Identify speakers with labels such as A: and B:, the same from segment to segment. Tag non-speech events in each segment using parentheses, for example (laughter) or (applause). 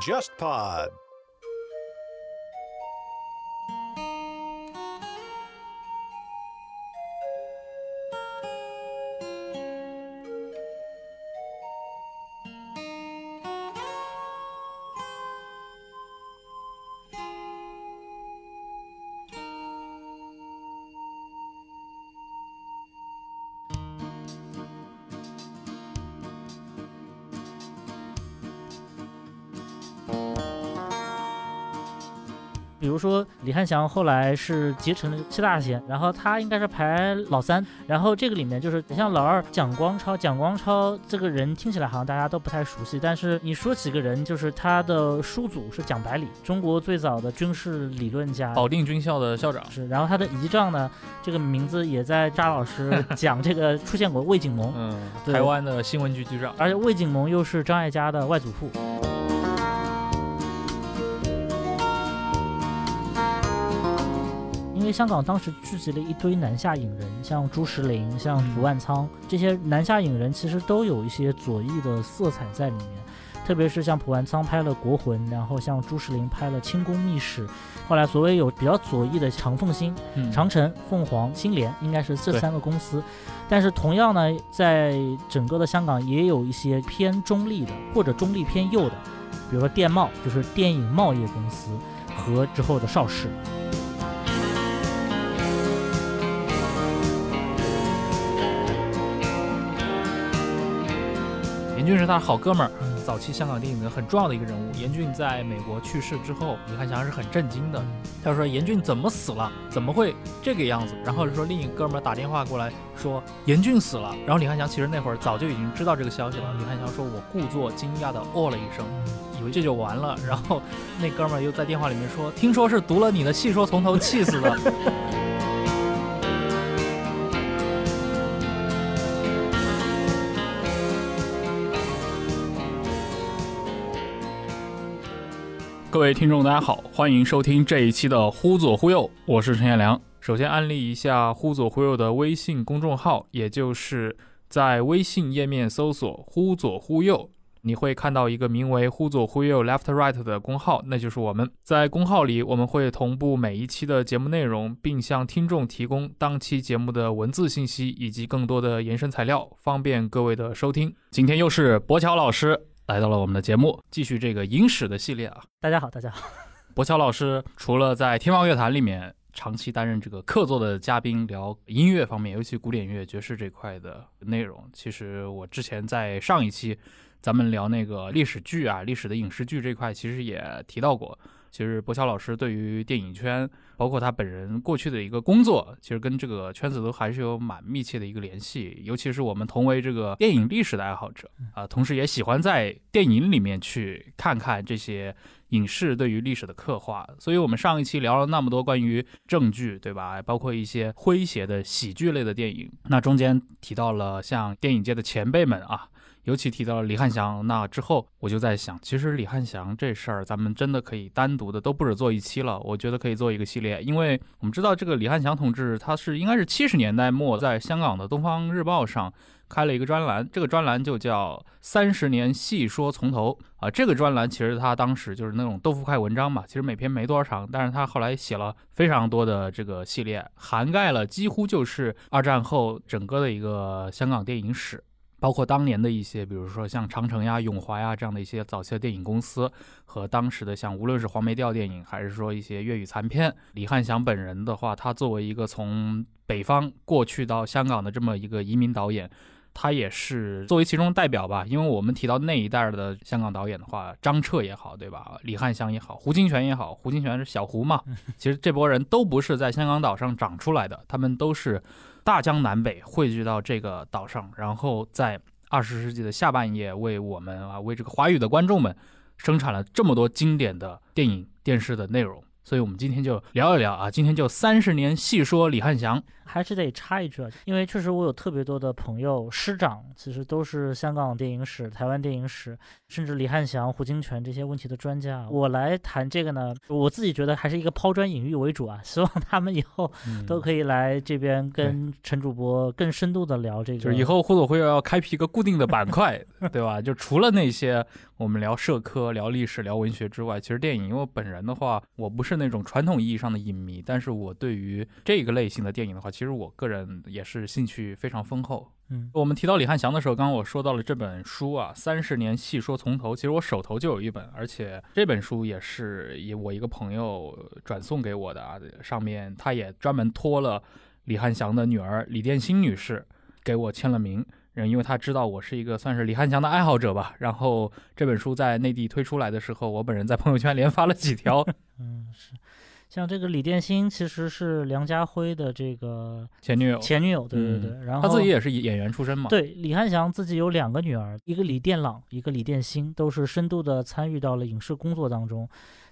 A: JustPod。
B: 说李汉祥后来是结成了七大贤，然后他应该是排老三，然后这个里面就是像老二蒋光超，蒋光超这个人听起来好像大家都不太熟悉，但是你说几个人，就是他的叔祖是蒋百里，中国最早的军事理论家，
C: 保定军校的校长。
B: 是，然后他的姨丈呢，这个名字也在扎老师讲这个出现过魏景蒙，
C: 嗯，台湾的新闻局局长，
B: 而且魏景蒙又是张艾嘉的外祖父。为香港当时聚集了一堆南下影人，像朱石林、像蒲万仓这些南下影人，其实都有一些左翼的色彩在里面。特别是像蒲万仓拍了《国魂》，然后像朱石林拍了《清宫秘史》，后来所谓有比较左翼的长凤星、长城、凤凰、新联，应该是这三个公司。但是同样呢，在整个的香港也有一些偏中立的或者中立偏右的，比如说电贸，就是电影贸易公司和之后的邵氏。
C: 俊是他的好哥们儿，早期香港电影的很重要的一个人物。严俊在美国去世之后，李翰祥是很震惊的。他说：“严俊怎么死了？怎么会这个样子？”然后说另一哥们儿打电话过来说：“严俊死了。”然后李翰祥其实那会儿早就已经知道这个消息了。李翰祥说：“我故作惊讶的哦了一声，以为这就完了。”然后那哥们儿又在电话里面说：“听说是读了你的戏说从头气死的。” (laughs) 各位听众，大家好，欢迎收听这一期的《忽左忽右》，我是陈彦良。首先安利一下《忽左忽右》的微信公众号，也就是在微信页面搜索“忽左忽右”，你会看到一个名为“忽左忽右 Left Right” 的公号，那就是我们。在公号里，我们会同步每一期的节目内容，并向听众提供当期节目的文字信息以及更多的延伸材料，方便各位的收听。今天又是博乔老师。来到了我们的节目，继续这个影史的系列啊！
B: 大家好，大家好。
C: 博乔老师除了在天方乐坛里面长期担任这个客座的嘉宾，聊音乐方面，尤其古典乐、爵士这块的内容，其实我之前在上一期咱们聊那个历史剧啊、历史的影视剧这块，其实也提到过。其实博乔老师对于电影圈，包括他本人过去的一个工作，其实跟这个圈子都还是有蛮密切的一个联系。尤其是我们同为这个电影历史的爱好者啊，同时也喜欢在电影里面去看看这些影视对于历史的刻画。所以我们上一期聊了那么多关于正剧，对吧？包括一些诙谐的喜剧类的电影，那中间提到了像电影界的前辈们啊。尤其提到了李翰祥，那之后我就在想，其实李翰祥这事儿，咱们真的可以单独的都不止做一期了。我觉得可以做一个系列，因为我们知道这个李翰祥同志，他是应该是七十年代末在香港的《东方日报》上开了一个专栏，这个专栏就叫“三十年细说从头”啊。这个专栏其实他当时就是那种豆腐块文章嘛，其实每篇没多少长，但是他后来写了非常多的这个系列，涵盖了几乎就是二战后整个的一个香港电影史。包括当年的一些，比如说像长城呀、永华呀这样的一些早期的电影公司，和当时的像无论是黄梅调电影，还是说一些粤语残片，李翰祥本人的话，他作为一个从北方过去到香港的这么一个移民导演，他也是作为其中代表吧。因为我们提到那一代的香港导演的话，张彻也好，对吧？李翰祥也好，胡金铨也好，胡金铨是小胡嘛。(laughs) 其实这波人都不是在香港岛上长出来的，他们都是。大江南北汇聚到这个岛上，然后在二十世纪的下半叶，为我们啊，为这个华语的观众们，生产了这么多经典的电影、电视的内容。所以我们今天就聊一聊啊，今天就三十年细说李汉祥。
B: 还是得插一句啊，因为确实我有特别多的朋友师长，其实都是香港电影史、台湾电影史，甚至李汉祥、胡金铨这些问题的专家。我来谈这个呢，我自己觉得还是一个抛砖引玉为主啊，希望他们以后都可以来这边跟陈主播更深度的聊这个。
C: 就是以后互动会要开辟一个固定的板块，(laughs) 对吧？就除了那些我们聊社科、聊历史、聊文学之外，其实电影，因为我本人的话，我不是那种传统意义上的影迷，但是我对于这个类型的电影的话，其实我个人也是兴趣非常丰厚。
B: 嗯，
C: 我们提到李汉祥的时候，刚刚我说到了这本书啊，《三十年细说从头》。其实我手头就有一本，而且这本书也是以我一个朋友转送给我的啊。上面他也专门托了李汉祥的女儿李殿欣女士给我签了名，因为他知道我是一个算是李汉祥的爱好者吧。然后这本书在内地推出来的时候，我本人在朋友圈连发了几条。(laughs)
B: 嗯，是。像这个李殿新其实是梁家辉的这个
C: 前女友，
B: 前女友，对对对。然后
C: 他自己也是演员出身嘛。
B: 对，李汉祥自己有两个女儿，一个李殿朗，一个李殿新，都是深度的参与到了影视工作当中。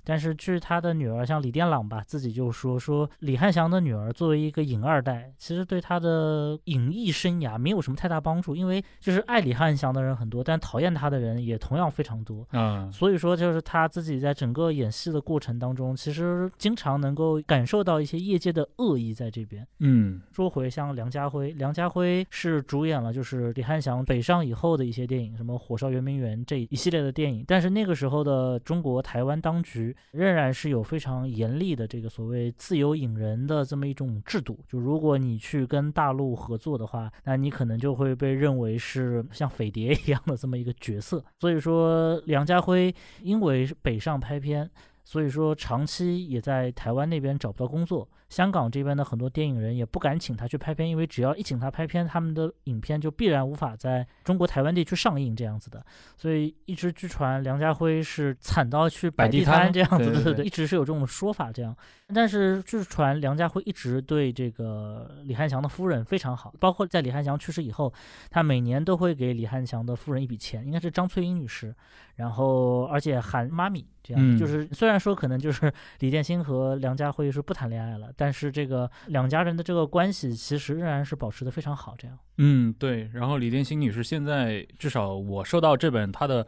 B: 但是据他的女儿，像李殿朗吧，自己就说说李汉祥的女儿作为一个影二代，其实对他的影艺生涯没有什么太大帮助，因为就是爱李汉祥的人很多，但讨厌他的人也同样非常多。
C: 嗯，
B: 所以说就是他自己在整个演戏的过程当中，其实经常能够感受到一些业界的恶意在这边。
C: 嗯，
B: 说回像梁家辉，梁家辉是主演了就是李汉祥北上以后的一些电影，什么《火烧圆明园》这一系列的电影，但是那个时候的中国台湾当局。仍然是有非常严厉的这个所谓自由引人的这么一种制度，就如果你去跟大陆合作的话，那你可能就会被认为是像匪谍一样的这么一个角色。所以说，梁家辉因为北上拍片，所以说长期也在台湾那边找不到工作。香港这边的很多电影人也不敢请他去拍片，因为只要一请他拍片，他们的影片就必然无法在中国台湾地区上映这样子的。所以一直据传梁家辉是惨到去摆地摊这样子，对对对，一直是有这种说法这样。但是据传梁家辉一直对这个李汉祥的夫人非常好，包括在李汉祥去世以后，他每年都会给李汉祥的夫人一笔钱，应该是张翠英女士，然后而且喊妈咪这样，就是虽然说可能就是李建新和梁家辉是不谈恋爱了。但是这个两家人的这个关系其实仍然是保持的非常好，这样。
C: 嗯，对。然后李建新女士现在至少我收到这本她的。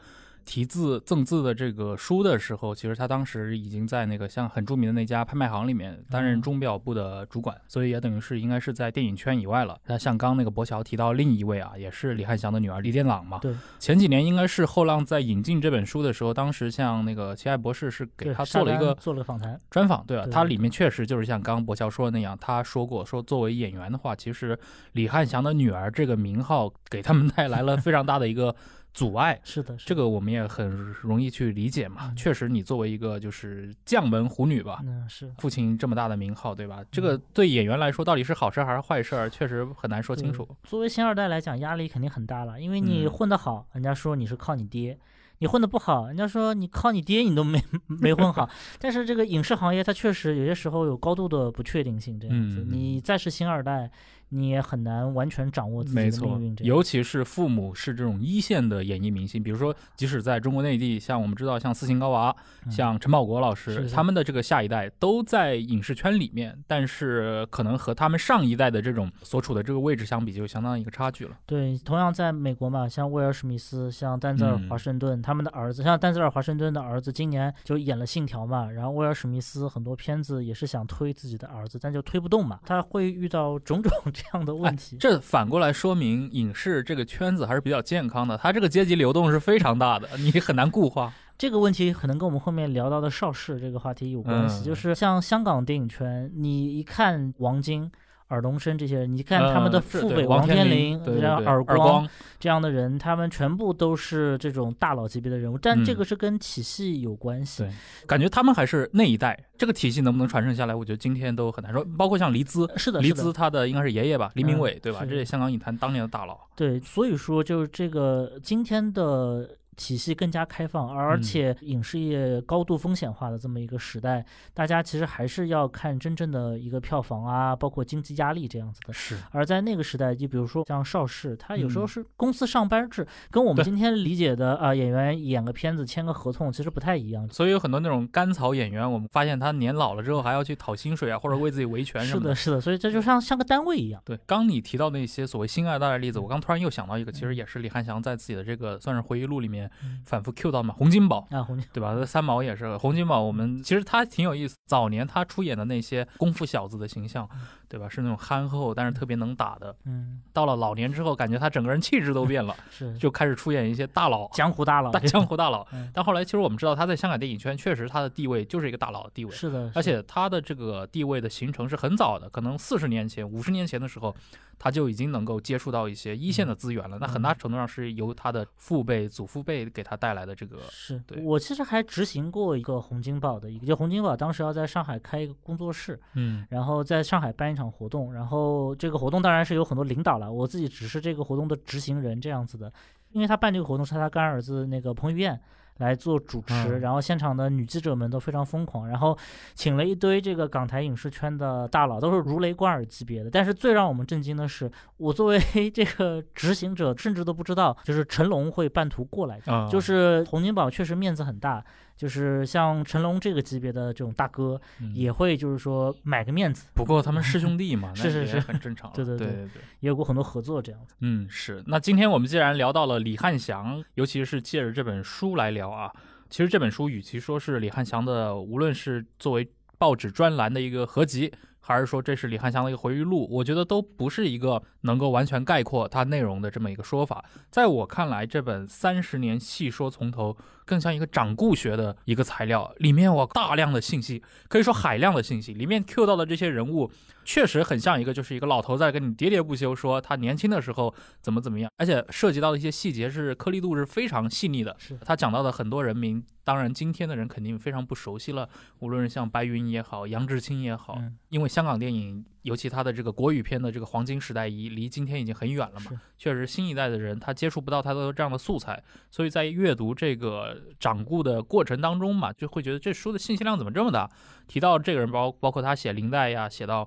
C: 题字赠字的这个书的时候，其实他当时已经在那个像很著名的那家拍卖行里面担任钟表部的主管，所以也等于是应该是在电影圈以外了。那像刚那个博乔提到另一位啊，也是李汉祥的女儿李殿朗嘛。
B: 对。
C: 前几年应该是后浪在引进这本书的时候，当时像那个齐爱博士是给他做了一个
B: 做了个访谈
C: 专访，对吧？他里面确实就是像刚博乔说的那样，他说过说作为演员的话，其实李汉祥的女儿这个名号给他们带来了非常大的一个。阻碍
B: 是的，
C: 这个我们也很容易去理解嘛。确实，你作为一个就是将门虎女吧，
B: 嗯，是
C: 父亲这么大的名号，对吧？这个对演员来说到底是好事还是坏事，确实很难说清楚。
B: 作为星二代来讲，压力肯定很大了，因为你混得好，人家说你是靠你爹；你混得不好，人家说你靠你爹，你都没 (laughs) 没混好。但是这个影视行业它确实有些时候有高度的不确定性，这样子，你再是星二代。你也很难完全掌握自己的命运，
C: 尤其是父母是这种一线的演艺明星，比如说，即使在中国内地，像我们知道，像斯琴高娃，像陈宝国老师，他们的这个下一代都在影视圈里面，但是可能和他们上一代的这种所处的这个位置相比，就相当一个差距了。
B: 对，同样在美国嘛，像威尔史密斯，像丹泽尔华盛顿，他们的儿子，像丹泽尔华盛顿的儿子，今年就演了《信条》嘛，然后威尔史密斯很多片子也是想推自己的儿子，但就推不动嘛，他会遇到种种。(laughs) 这样的问题，
C: 这反过来说明影视这个圈子还是比较健康的。它这个阶级流动是非常大的，你很难固化。
B: 这个问题可能跟我们后面聊到的邵氏这个话题有关系，就是像香港电影圈，你一看王晶。尔冬升这些人，你看他们的父辈王天林，
C: 然后
B: 耳
C: 光
B: 这样的人，他们全部都是这种大佬级别的人物，但这个是跟体系有关系。
C: 对，感觉他们还是那一代，这个体系能不能传承下来，我觉得今天都很难说。包括像黎姿，
B: 是的，
C: 黎姿他的应该是爷爷吧，黎明伟，对吧？这是香港影坛当年的大佬。
B: 对，所以说就是这个今天的。体系更加开放，而
C: 嗯
B: 且影视业高度风险化的这么一个时代，大家其实还是要看真正的一个票房啊，包括经济压力这样子的。
C: 是
B: 而在那个时代，就比如说像邵氏，他有时候
C: 嗯
B: 是公司上班制，跟我们今天理解的啊、演员演个片子签个合同其实不太一样。
C: 所以有很多那种甘草演员，我们发现他年老了之后还要去讨薪水啊，或者为自己维权什么
B: 是的，是的，所以这就像像个单位一样。
C: 对，刚你提到那些所谓新二代的例子，我刚突然又想到一个，其实也是李翰祥在自己的这个算是回忆录里面
B: 嗯
C: 反复 Q 到嘛，洪金宝。
B: 啊，洪金
C: 对吧？三毛也是，洪金宝，我们其实他挺有意思。早年他出演的那些功夫小子的形象，对吧？是那种憨厚但是特别能打的。
B: 嗯，
C: 到了老年之后，感觉他整个人气质都变了，(laughs)
B: 是
C: 就开始出演一些大佬、
B: 江湖大佬
C: 大，江湖大佬 (laughs)
B: 嗯。
C: 但后来其实我们知道，他在香港电影圈确实他的地位就是一个大佬的地位。
B: 是的，
C: 而且他的这个地位的形成是很早的，可能四十年前、五十年前的时候，他就已经能够接触到一些一线的资源了。那很大程度上是由他的父辈、祖父辈给他带来的这个，
B: 是
C: 对
B: 我其实还执行过一个洪金宝的一个，就洪金宝当时要在上海开一个工作室，
C: 嗯
B: 然后在上海办一场活动，然后这个活动当然是有很多领导了，我自己只是这个活动的执行人这样子的，因为他办这个活动是他干儿子那个彭于晏。来做主持，
C: 嗯
B: 然后现场的女记者们都非常疯狂，然后请了一堆这个港台影视圈的大佬，都是如雷贯耳级别的。但是最让我们震惊的是，我作为 (laughs) 这个执行者，甚至都不知道，就是成龙会半途过来，
C: 啊，
B: 就是洪金宝确实面子很大，就是像成龙这个级别的这种大哥，
C: 嗯
B: 也会就是说买个面子，
C: 不过他们师兄弟嘛，(laughs) 那
B: 是是是
C: 很正常。(laughs)
B: 对对对
C: 对对对。
B: 也有过很多合作这样子。
C: 嗯，是。那今天我们既然聊到了李翰祥，尤其是借着这本书来聊啊，其实这本书与其说是李翰祥的，无论是作为报纸专栏的一个合集，还是说这是李翰祥的一个回忆录，我觉得都不是一个能够完全概括它内容的这么一个说法。在我看来，这本三十年细说从头，更像一个掌故学的一个材料，里面我大量的信息，可以说海量的信息，里面 Q 到的这些人物，确实很像一个就是一个老头在跟你喋喋不休说他年轻的时候怎么怎么样，而且涉及到的一些细节是颗粒度是非常细腻的。
B: 是
C: 他讲到的很多人名，当然今天的人肯定非常不熟悉了，无论是像白云也好，杨志清也好，
B: 嗯，
C: 因为香港电影，尤其它的这个国语片的这个黄金时代，已离今天已经很远了嘛。确实，新一代的人他接触不到太多这样的素材，所以在阅读这个掌故的过程当中嘛，就会觉得这书的信息量怎么这么大？提到这个人包包括他写林黛呀，写到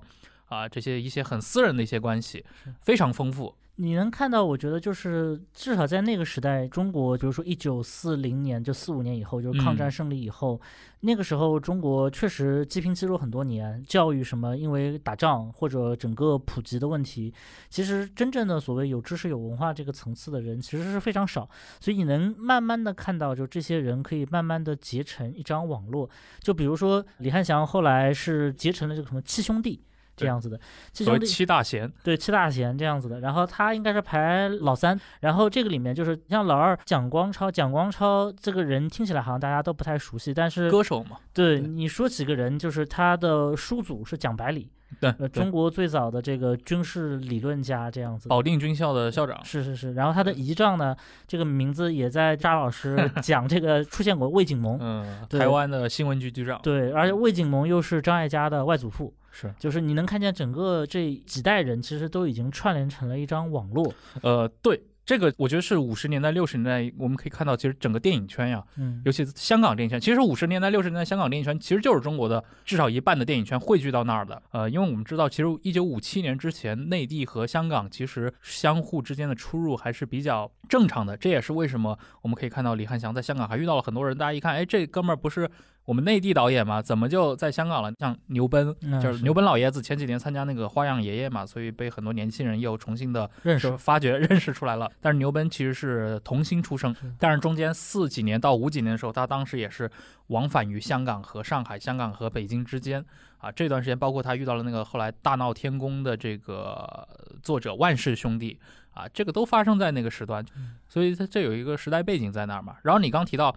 C: 啊、这些一些很私人的一些关系，非常丰富。
B: 你能看到，我觉得就是至少在那个时代，中国，比如说一九四零年，就四五年以后，就是抗战
C: 嗯
B: 胜利以后，那个时候中国确实积贫积弱很多年，教育什么因为打仗或者整个普及的问题，其实真正的所谓有知识有文化这个层次的人其实是非常少，所以你能慢慢的看到，就这些人可以慢慢的结成一张网络，就比如说李汉祥后来是结成了这个什么七兄弟。这样子的，七
C: 所谓
B: 兄弟
C: 七大贤，
B: 对，七大贤这样子的，然后他应该是排老三，然后这个里面就是像老二蒋光超，蒋光超这个人听起来好像大家都不太熟悉，但是
C: 歌手嘛，对
B: 对。你说几个人，就是他的叔祖是蒋百里，
C: 对，
B: 中国最早的这个军事理论家这样子。
C: 保定军校的校长，
B: 是是是，然后他的遗仗呢，这个名字也在扎老师 (laughs) 讲这个出现过魏景 (laughs) 蒙，
C: 嗯，
B: 对
C: 台湾的新闻局局长，
B: 对，而且魏景蒙又是张艾嘉的外祖父，
C: 是，
B: 就是你能看见整个这几代人其实都已经串联成了一张网络，
C: 呃，对。这个我觉得是五十年代、六十年代，我们可以看到，其实整个电影圈呀，
B: 嗯，
C: 尤其是香港电影圈，其实五十年代、六十年代香港电影圈其实就是中国的至少一半的电影圈汇聚到那儿的。呃，因为我们知道，其实一九五七年之前，内地和香港其实相互之间的出入还是比较正常的。这也是为什么我们可以看到李翰祥在香港还遇到了很多人，大家一看，哎，这哥们儿不是我们内地导演嘛？怎么就在香港了？像牛奔，
B: 嗯
C: 就是牛奔老爷子前几年参加那个《花样爷爷》嘛，所以被很多年轻人又重新的
B: 认识
C: 就发掘 (laughs) 认识出来了。但是牛奔其实是童星出生
B: 是，
C: 但是中间四几年到五几年的时候，他当时也是往返于香港和上海、香港和北京之间啊。这段时间，包括他遇到了那个后来大闹天宫的这个作者万氏兄弟啊，这个都发生在那个时段，所以它这有一个时代背景在那儿嘛。然后你刚提到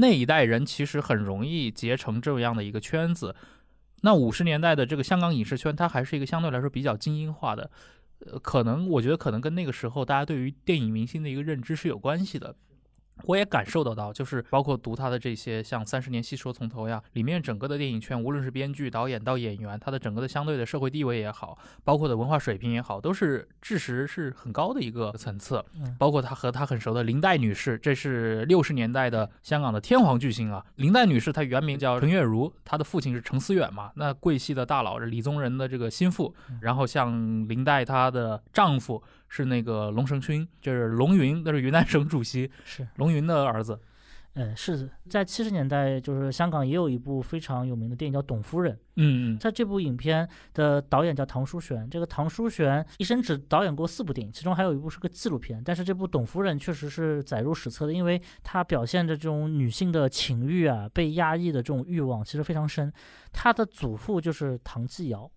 C: 那一代人其实很容易结成这样的一个圈子。那五十年代的这个香港影视圈，它还是一个相对来说比较精英化的，呃，可能我觉得可能跟那个时候大家对于电影明星的一个认知是有关系的。我也感受得到，就是包括读他的这些像《三十年细说从头》呀，里面整个的电影圈，无论是编剧、导演到演员，他的整个的相对的社会地位也好，包括的文化水平也好，都是知识是很高的一个层次。
B: 嗯
C: 包括他和他很熟的林黛女士，这是六十年代的香港的天皇巨星啊。林黛女士她原名叫陈月如，她的父亲是程思远嘛，那桂系的大佬是李宗仁的这个心腹。然后像林黛她的丈夫是那个龙成勋，就是龙云，那是云南省主席
B: 是，
C: 龙云的儿子。
B: 嗯，是在七十年代，就是香港也有一部非常有名的电影叫《董夫人》。
C: 嗯嗯，
B: 在这部影片的导演叫唐书璇，这个唐书璇一生只导演过四部电影，其中还有一部是个纪录片。但是这部《董夫人》确实是载入史册的，因为它表现着这种女性的情欲啊，被压抑的这种欲望其实非常深。她的祖父就是唐继尧，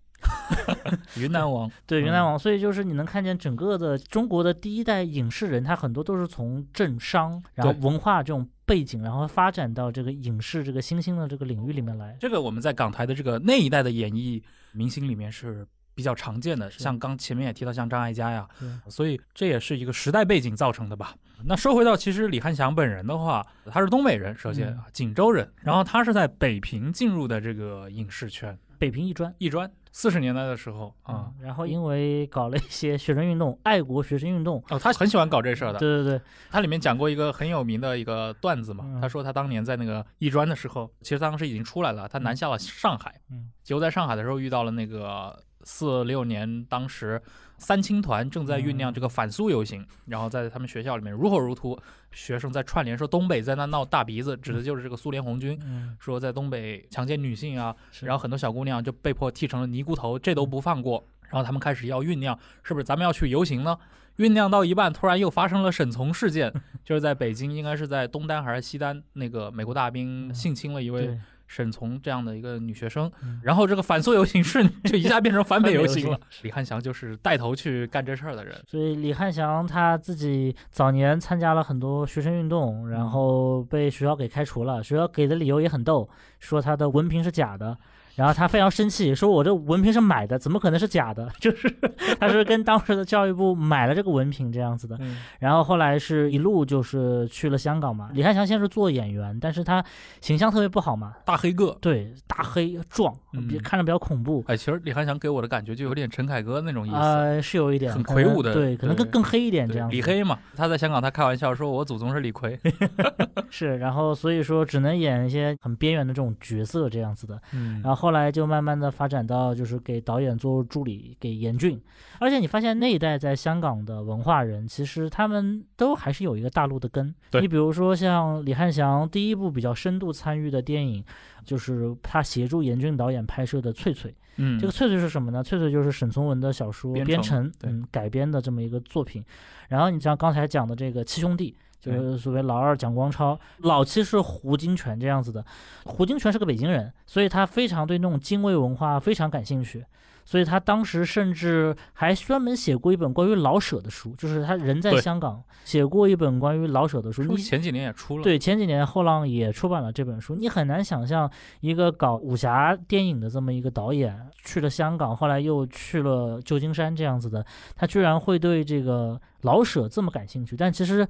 C: 云南王。(laughs)
B: 对云
C: 嗯
B: 南王，所以就是你能看见整个的中国的第一代影视人，他很多都是从政商，然后文化这种背景，然后发展到这个影视这个新兴的这个领域里面来。
C: 这个我们在港台的这个那一代的演艺明星里面是比较常见的，像刚前面也提到像张艾嘉呀，
B: 对
C: 所以这也是一个时代背景造成的吧。那说回到其实李翰祥本人的话，他是东北人，首先锦州人，然后他是在北平进入的这个影视圈，
B: 北平艺专。
C: 艺专。四十年代的时候啊，
B: 嗯，然后因为搞了一些学生运动，爱国学生运动，
C: 哦，他很喜欢搞这事儿的。
B: 对对对，(laughs)
C: 他里面讲过一个很有名的一个段子嘛，
B: 嗯。
C: 他说他当年在那个艺专的时候，其实当时已经出来了，他南下了上海，
B: 嗯
C: 结果在上海的时候遇到了那个四六年，当时三青团正在酝酿这个反苏游行，然后在他们学校里面如火如荼，学生在串联说东北在那闹大鼻子，指的就是这个苏联红军。
B: 嗯，
C: 说在东北强奸女性啊，然后很多小姑娘就被迫剃成了尼姑头，这都不放过。然后他们开始要酝酿，是不是咱们要去游行呢？酝酿到一半，突然又发生了沈从事件，(laughs) 就是在北京，应该是在东单还是西单，那个美国大兵
B: 嗯
C: 性侵了一位
B: 对，
C: 沈从这样的一个女学生。
B: 嗯
C: 然后这个反苏游行瞬就一下变成反美游行了。(laughs) 李汉祥就是带头去干这事儿的人。
B: 所以李汉祥他自己早年参加了很多学生运动，然后被学校给开除了。学校给的理由也很逗，说他的文凭是假的。然后他非常生气，说我这文凭是买的，怎么可能是假的？(laughs) 就是他是跟当时的教育部买了这个文凭这样子的。
C: 嗯，
B: 然后后来是一路就是去了香港嘛。李汉祥先是做演员，但是他形象特别不好嘛，
C: 大黑个。
B: 对，大黑壮，
C: 嗯
B: 比看着比较恐怖。
C: 哎，其实李汉祥给我的感觉就有点陈凯歌那种意思。
B: 呃，是有一点
C: 很魁梧的
B: 对，可能更更黑一点这样子。
C: 李黑嘛，他在香港他开玩笑说，我祖宗是李逵。(laughs)
B: 是，然后所以说只能演一些很边缘的这种角色这样子的。
C: 嗯
B: 然后后来就慢慢的发展到就是给导演做助理，给严俊。而且你发现那一代在香港的文化人，其实他们都还是有一个大陆的根。你比如说像李翰祥第一部比较深度参与的电影，就是他协助严俊导演拍摄的《翠翠》。
C: 嗯，
B: 这个翠翠是什么呢？翠翠就是沈从文的小说
C: 编程
B: 编程嗯改编的这么一个作品。然后你像刚才讲的这个七兄弟，就是所谓老二蒋光超，老七是胡金铨这样子的。胡金铨是个北京人，所以他非常对那种精卫文化非常感兴趣。所以他当时甚至还专门写过一本关于老舍的书，就是他人在香港写过一本关于老舍的书。
C: 前几年也出了？，
B: 对，前几年后浪也出版了这本书。你很难想象一个搞武侠电影的这么一个导演，去了香港，后来又去了旧金山这样子的，他居然会对这个老舍这么感兴趣。但其实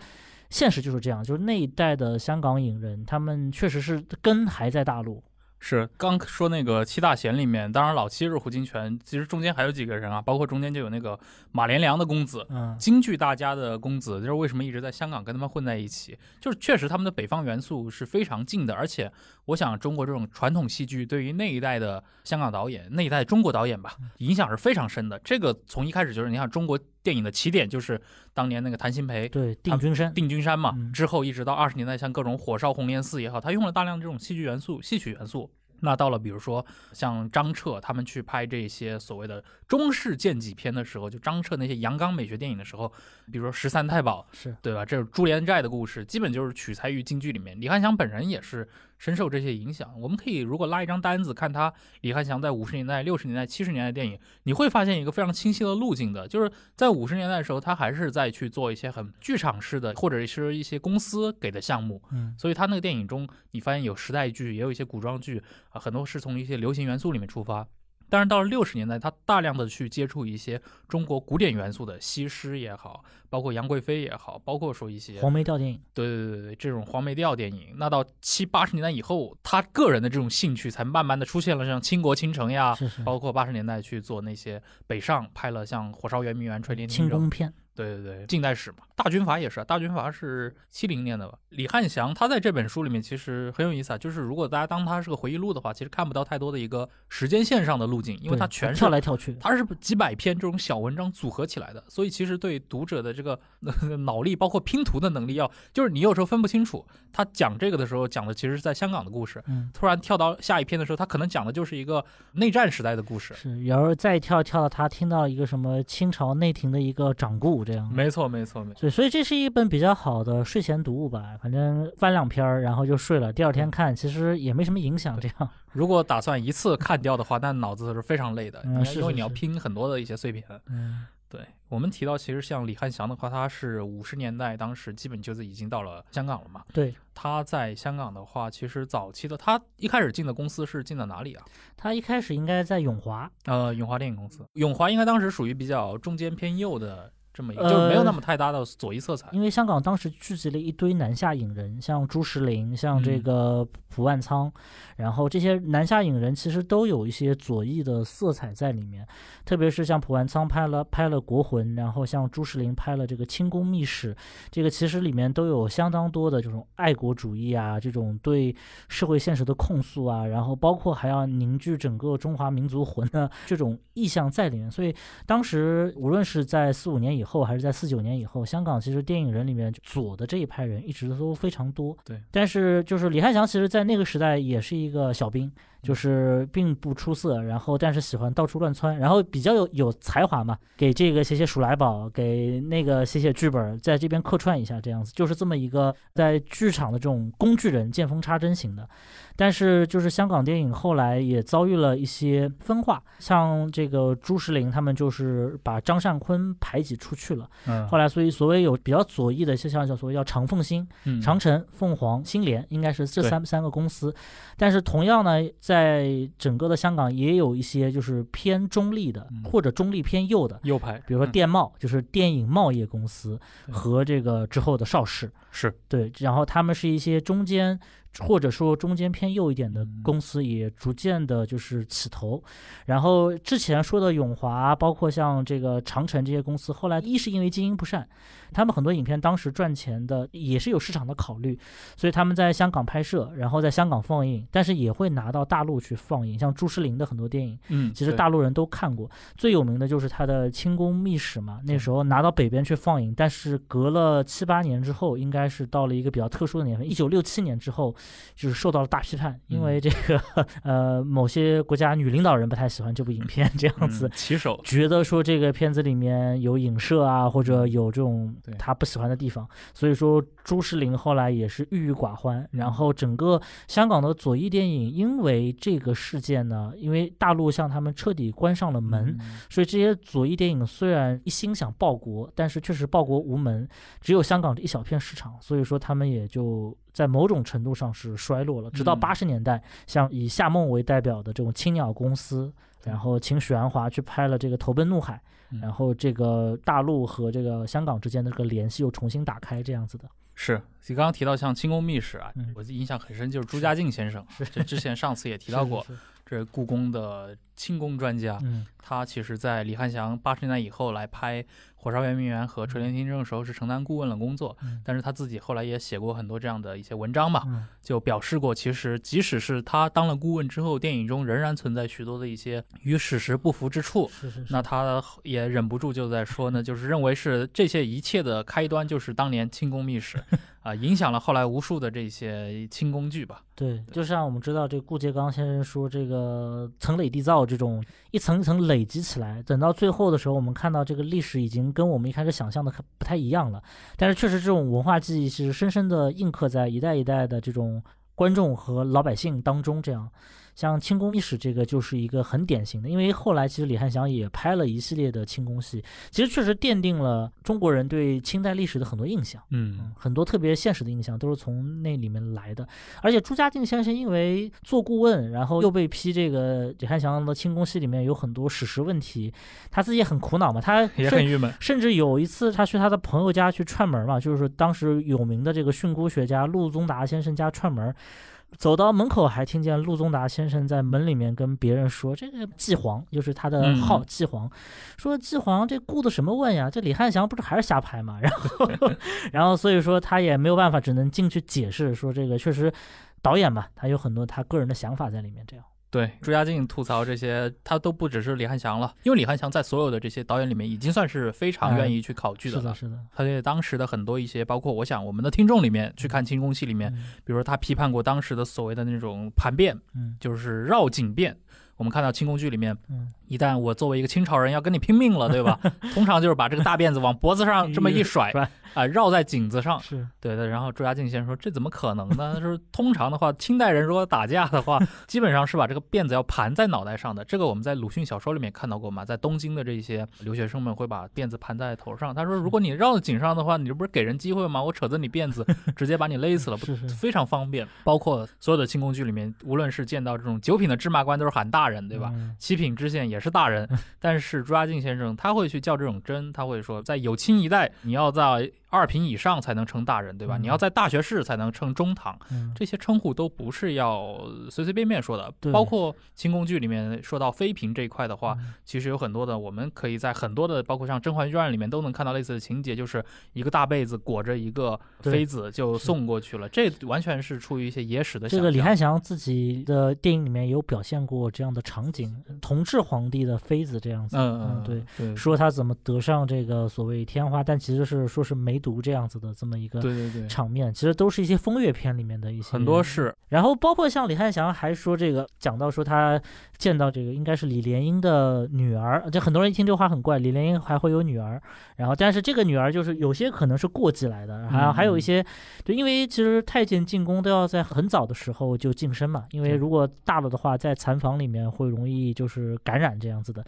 B: 现实就是这样，就是那一代的香港影人，他们确实是根还在大陆。
C: 是刚说那个七大贤里面，当然老七是胡金铨，其实中间还有几个人啊，包括中间就有那个马连良的公子，
B: 嗯，
C: 京剧大家的公子，就是为什么一直在香港跟他们混在一起，就是确实他们的北方元素是非常近的，而且我想中国这种传统戏剧对于那一代的香港导演、那一代中国导演吧，影响是非常深的。这个从一开始就是你看中国电影的起点就是当年那个谭鑫培。
B: 对，定军山。
C: 定军山嘛，
B: 嗯
C: 之后一直到二十年代，像各种火烧红莲寺也好，他用了大量这种戏剧元素、戏曲元素。那到了比如说像张彻他们去拍这些所谓的中式剑戟片的时候，就张彻那些阳刚美学电影的时候，比如说《十三太保》，
B: 是
C: 对吧？这是朱帘寨的故事，基本就是取材于京剧里面。李翰祥本人也是深受这些影响。我们可以如果拉一张单子看他李翰祥在五十年代、六十年代、七十年代电影，你会发现一个非常清晰的路径的，就是在五十年代的时候，他还是在去做一些很剧场式的，或者是一些公司给的项目。
B: 嗯，
C: 所以他那个电影中，你发现有时代剧，也有一些古装剧啊，很多是从一些流行元素里面出发。但是到了六十年代，他大量的去接触一些中国古典元素的西施也好，包括杨贵妃也好，包括说一些
B: 黄梅调电影，
C: 对对对对这种黄梅调电影。那到七八十年代以后，他个人的这种兴趣才慢慢的出现了，像倾国倾城呀，
B: 是是
C: 包括八十年代去做那些北上拍了像《火烧圆明园》《垂帘听政》
B: 片，
C: 对对对，近代史嘛，大军阀也是啊，大军阀是七零年的吧？李汉祥他在这本书里面其实很有意思啊，就是如果大家当他是个回忆录的话，其实看不到太多的一个时间线上的路径，因为
B: 对
C: 它全是
B: 跳来跳去，
C: 它是几百篇这种小文章组合起来的，所以其实对读者的这个、(laughs) 呃脑力，包括拼图的能力要，就是你有时候分不清楚，他讲这个的时候讲的其实是在香港的故事，
B: 嗯，
C: 突然跳到下一篇的时候，他可能讲的就是一个内战时代的故事。
B: 是，然后再跳跳到他听到一个什么清朝内廷的一个掌故这样，
C: 没错，没错，没错。
B: 对，所以这是一本比较好的睡前读物吧，反正翻两篇儿，然后就睡了，第二天看其实也没什么影响，这样，(laughs)
C: 如果打算一次看掉的话，那脑子是非常累的，
B: 嗯
C: 因为你要拼很多的一些碎片。
B: 嗯，
C: 对我们提到，其实像李汉祥的话，他是五十年代当时基本就是已经到了香港了嘛。
B: 对，
C: 他在香港的话，其实早期的他一开始进的公司是进的哪里啊？
B: 他一开始应该在永华，
C: 呃，永华电影公司。永华应该当时属于比较中间偏右的这么一个，
B: 呃
C: 就是没有那么太大的左翼色彩。
B: 因为香港当时聚集了一堆南下影人，像朱石麟，像这
C: 嗯。
B: 个蒲万仓，然后这些南下影人其实都有一些左翼的色彩在里面，特别是像蒲万仓拍了拍了《国魂》，然后像朱石麟拍了这个《清宫秘史》，这个其实里面都有相当多的这种爱国主义啊，这种对社会现实的控诉啊，然后包括还要凝聚整个中华民族魂的这种意象在里面，所以当时无论是在四五年以后，还是在四九年以后，香港其实电影人里面左的这一派人一直都非常多。
C: 对，
B: 但是就是李汉祥，其实在那个时代也是一个小兵，
C: 嗯
B: 就是并不出色，然后但是喜欢到处乱窜，然后比较有有才华嘛，给这个写写鼠来宝，给那个写写剧本，在这边客串一下，这样子就是这么一个在剧场的这种工具人，见缝插针型的。但是就是香港电影后来也遭遇了一些分化，像这个朱石林他们就是把张善坤排挤出去了。
C: 嗯
B: 后来所以所谓有比较左翼的，就像叫所谓叫长凤星、
C: 嗯
B: 长城、凤凰、新联，应该是这三三个公司。但是同样呢，在整个的香港也有一些就是偏中立的，
C: 嗯。
B: 或者中立偏右的。
C: 右派，
B: 比如说
C: 嗯。
B: 电贸，就是电影贸易公司和这个之后的邵氏，
C: 是。
B: 对，然后他们是一些中间或者说中间偏右一点的
C: 嗯。
B: 公司，也逐渐的就是起头。然后之前说的永华，包括像这个长城这些公司，后来一是因为经营不善，他们很多影片当时赚钱的也是有市场的考虑，所以他们在香港拍摄，然后在香港放映，但是也会拿到大陆去放映，像朱诗麟的很多电影。
C: 嗯，
B: 其实大陆人都看过，最有名的就是他的《清宫秘史》嘛。那时候拿到北边去放映，但是隔了七八年之后，应该是到了一个比较特殊的年份，一九六七年之后，就是受到了大批判，因为
C: 嗯
B: 这个 (laughs) 呃某些国家女领导人不太喜欢这部影片，这样子
C: 嗯。骑手，
B: 觉得说这个片子里面有影射啊，或者有这种
C: 嗯对。
B: 他不喜欢的地方，所以说朱世林后来也是郁郁寡欢。然后整个香港的左翼电影因为这个事件呢，因为大陆向他们彻底关上了门，
C: 嗯。
B: 所以这些左翼电影虽然一心想报国，但是确实报国无门，只有香港这一小片市场，所以说他们也就在某种程度上是衰落了。直到
C: 嗯。
B: 八十年代，像以夏梦为代表的这种青鸟公司，然后请许鞍华去拍了这个《投奔怒海》，
C: 嗯
B: 然后这个大陆和这个香港之间的这个联系又重新打开，这样子的。
C: 是你刚刚提到像《清宫秘史》啊
B: 嗯，
C: 我印象很深，就是朱家靖先生啊，这之前上次也提到过，这故宫的清宫专家，
B: 嗯。
C: 他其实在李汉祥八十年代以后来拍《火烧圆明园》和《垂帘听政》的时候是承担顾问的工作，
B: 嗯
C: 但是他自己后来也写过很多这样的一些文章嘛，
B: 嗯
C: 就表示过，其实即使是他当了顾问之后，电影中仍然存在许多的一些与史实不符之处。
B: 是是是。
C: 那他也忍不住就在说呢，就是认为是这些一切的开端就是当年清宫秘史，(laughs) 啊，影响了后来无数的这些清宫剧吧。
B: 对，就像我们知道，这个顾颉刚先生说，这个层累递造这种一层一层累积起来，等到最后的时候，我们看到这个历史已经跟我们一开始想象的不太一样了。但是确实，这种文化记忆是深深的印刻在一代一代的这种观众和老百姓当中。这样，像清宫秘史这个就是一个很典型的，因为后来其实李翰祥也拍了一系列的清宫戏，其实确实奠定了中国人对清代历史的很多印象。
C: 嗯，
B: 很多特别现实的印象都是从那里面来的，而且朱家靖先生因为做顾问，然后又被批这个李翰祥的清宫戏里面有很多史实问题，他自己也很苦恼嘛，他
C: 也很郁闷。
B: 甚至有一次他去他的朋友家去串门嘛，就是当时有名的这个训诂学家陆宗达先生家串门。走到门口，还听见陆宗达先生在门里面跟别人说：“这个纪黄就是他的号，
C: 嗯
B: 纪皇，说纪黄这顾的什么问呀？这李汉祥不是还是瞎拍吗？” (laughs) 然后，(laughs) 然后所以说他也没有办法，只能进去解释说这个确实导演嘛，他有很多他个人的想法在里面。这样，
C: 对，朱家靖吐槽这些，他都不只是李翰祥了，因为李翰祥在所有的这些导演里面，已经算是非常愿意去考据的了。
B: 是的，是的，
C: 他对当时的很多一些，包括我想我们的听众里面去看清宫戏里面，
B: 嗯
C: 比如说他批判过当时的所谓的那种盘变，
B: 嗯
C: 就是绕颈变。我们看到清宫剧里面，
B: 嗯，
C: 一旦我作为一个清朝人要跟你拼命了，(laughs) 对吧？通常就是把这个大辫子往脖子上 (laughs) 这么一甩，
B: 甩
C: 啊、绕在颈子上。
B: 是
C: 对的，然后朱家靖先生说：“这怎么可能呢？就是通常的话，清代人如果打架的话，(laughs) 基本上是把这个辫子要盘在脑袋上的。这个我们在鲁迅小说里面看到过嘛，在东京的这些留学生们会把辫子盘在头上。他说，如果你绕在颈上的话，你这不是给人机会吗？我扯着你辫子，直接把你勒死了，不
B: 是是
C: 非常方便。包括所有的清宫剧里面，无论是见到这种九品的芝麻官，都是喊大人，对吧？
B: 嗯
C: 七品知县也是大人，(laughs) 但是朱家靖先生他会去较这种真，他会说，在有清一代，你要在二品以上才能称大人，对吧？
B: 嗯
C: 你要在大学士才能称中堂，
B: 嗯
C: 这些称呼都不是要随随便便说的。
B: 对
C: 包括清宫剧里面说到妃嫔这一块的话，
B: 嗯
C: 其实有很多的，我们可以在很多的，包括像《甄嬛传》里面都能看到类似的情节，就是一个大被子裹着一个妃子就送过去了，这完全是出于一些野史的。
B: 这个李翰祥自己的电影里面有表现过这样的场景，同治皇帝的妃子这样子，
C: 嗯嗯
B: 对，
C: 对
B: 说他怎么得上这个所谓天花，但其实是说是梅毒这样子的这么一个
C: 对对对，
B: 场面，其实都是一些风月片里面的一些
C: 很多事
B: 然后包括像李汉祥还说这个讲到说他见到这个应该是李莲英的女儿，就很多人一听这话很怪，李莲英还会有女儿，然后但是这个女儿就是有些可能是过继来的，还有还有一些就，因为其实太监进宫都要在很早的时候就晋升嘛，因为如果大了的话，在残房里面会容易就是感染这样子的，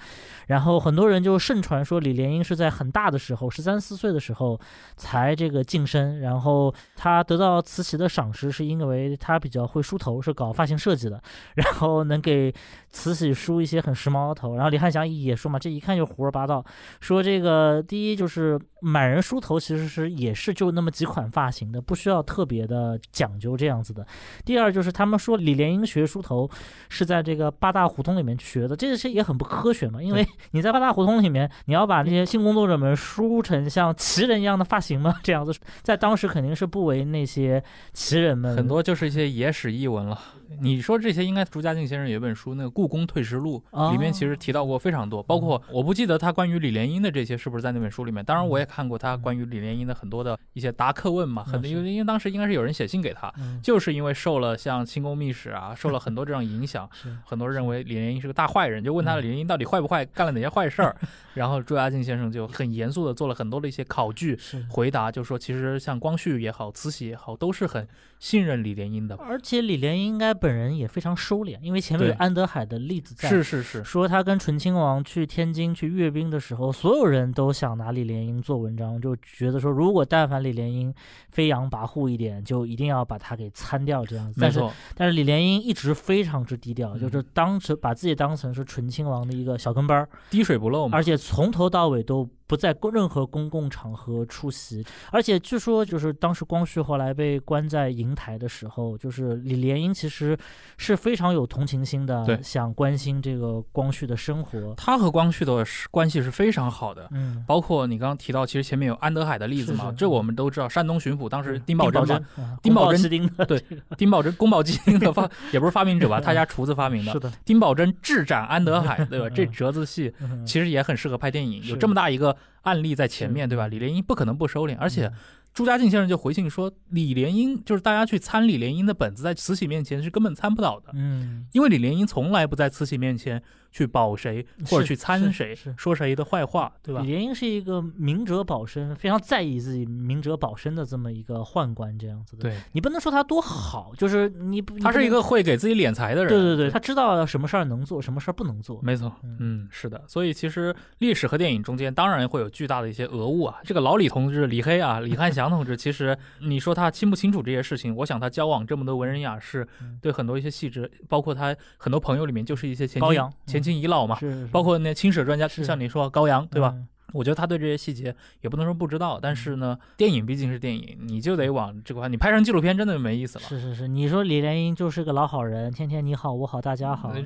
B: 然后很多人就盛传说李莲英是在很大的时候，十三四岁的时候才这个晋升，然后他得到慈禧的赏识是因为他比较会梳头，是搞发型设计的，然后能给慈禧梳一些很时髦的头。然后李翰祥也说嘛，这一看就胡说八道，说这个第一就是满人梳头其实是也是就那么几款发型的，不需要特别的讲究这样子的。第二就是他们说李莲英学梳头是在这个八大胡同里面学的，这个是也很不科学嘛，因为你在八大胡同里面，你要把那些性工作者们梳成像奇人一样的发型 (laughs) (laughs) 这样子在当时肯定是不为那些奇人们
C: 很多就是一些野史译文了。你说这些，应该朱家靖先生有一本书，那个《故宫退食录》
B: 哦
C: 里面其实提到过非常多，包括我不记得他关于李莲英的这些是不是在那本书里面。当然，我也看过他关于李莲英的很多的一些答客问嘛，很多因为因为当时应该是有人写信给他，
B: 嗯。
C: 就是因为受了像清宫秘史啊，受了很多这样影响，(laughs) 很多人认为李莲英是个大坏人，就问他
B: 嗯。
C: 李莲英到底坏不坏，干了哪些坏事儿。(laughs) 然后朱家靖先生就很严肃的做了很多的一些考据，回答，就说其实像光绪也好，慈禧也好，都是很信任李莲英的。
B: 而且李莲英应该本人也非常收敛，因为前面有安德海的例子在。
C: 是是是，
B: 说他跟醇亲王去天津去阅兵的时候，所有人都想拿李莲英做文章，就觉得说，如果但凡李莲英飞扬跋扈一点，就一定要把他给参掉这样子。但是但是李莲英一直非常之低调，
C: 嗯
B: 就是当成把自己当成是醇亲王的一个小跟班儿，
C: 滴水不漏嘛。
B: 而且从头到尾都不在公任何公共场合出席。而且据说，就是当时光绪后来被关在瀛台的时候，就是李莲英其实是非常有同情心的，想关心这个光绪的生活。
C: 他和光绪的关系是非常好的。
B: 嗯，
C: 包括你刚刚提到，其实前面有安德海的例子嘛，
B: 是是
C: 这我们都知道。山东巡抚当时丁
B: 宝
C: 宝桢嘛，
B: 啊
C: 丁宝桢对丁宝桢宫保鸡丁的发也不是发明者吧，他家厨子发明的 (laughs)
B: 是。的，
C: 丁宝桢智斩安德海，对吧？(laughs)
B: 嗯
C: 这折子戏
B: 嗯
C: 其实也很适合拍电影，有这么大一个案例在前面，对吧？李莲英不可能不收敛，而且
B: 嗯。
C: 朱家靖先生就回信说，李莲英就是大家去参李莲英的本子，在慈禧面前是根本参不到的，
B: 嗯。
C: 因为李莲英从来不在慈禧面前去保谁或者去参谁，说谁的坏话，对吧
B: 李？莲英是一个明哲保身，非常在意自己明哲保身的这么一个宦官，这样子的。，
C: 对，
B: 你不能说他多好，就是你不，
C: 他是一个会给自己敛财的人。
B: 对对对，他知道什么事儿能做，什么事儿不能做。
C: 没错，
B: 嗯
C: 嗯，是的，所以其实历史和电影中间当然会有巨大的一些讹误啊。这个老李同志，李黑啊，李汉祥同志，其实你说他清不清楚这些事情？我想他交往这么多文人雅士
B: 嗯，
C: 对很多一些细致，包括他很多朋友里面就是一些前清
B: 高阳
C: 前清遗老嘛，
B: 是，是
C: 包括那清史专家，
B: 是。
C: 像你说高阳，对吧？？
B: 嗯
C: 我觉得他对这些细节也不能说不知道，但是呢，电影毕竟是电影，你就得往这个话，你拍成纪录片真的没意思了。
B: 是是是，你说李莲英就是个老好人，天天你好我好大家好，
C: 没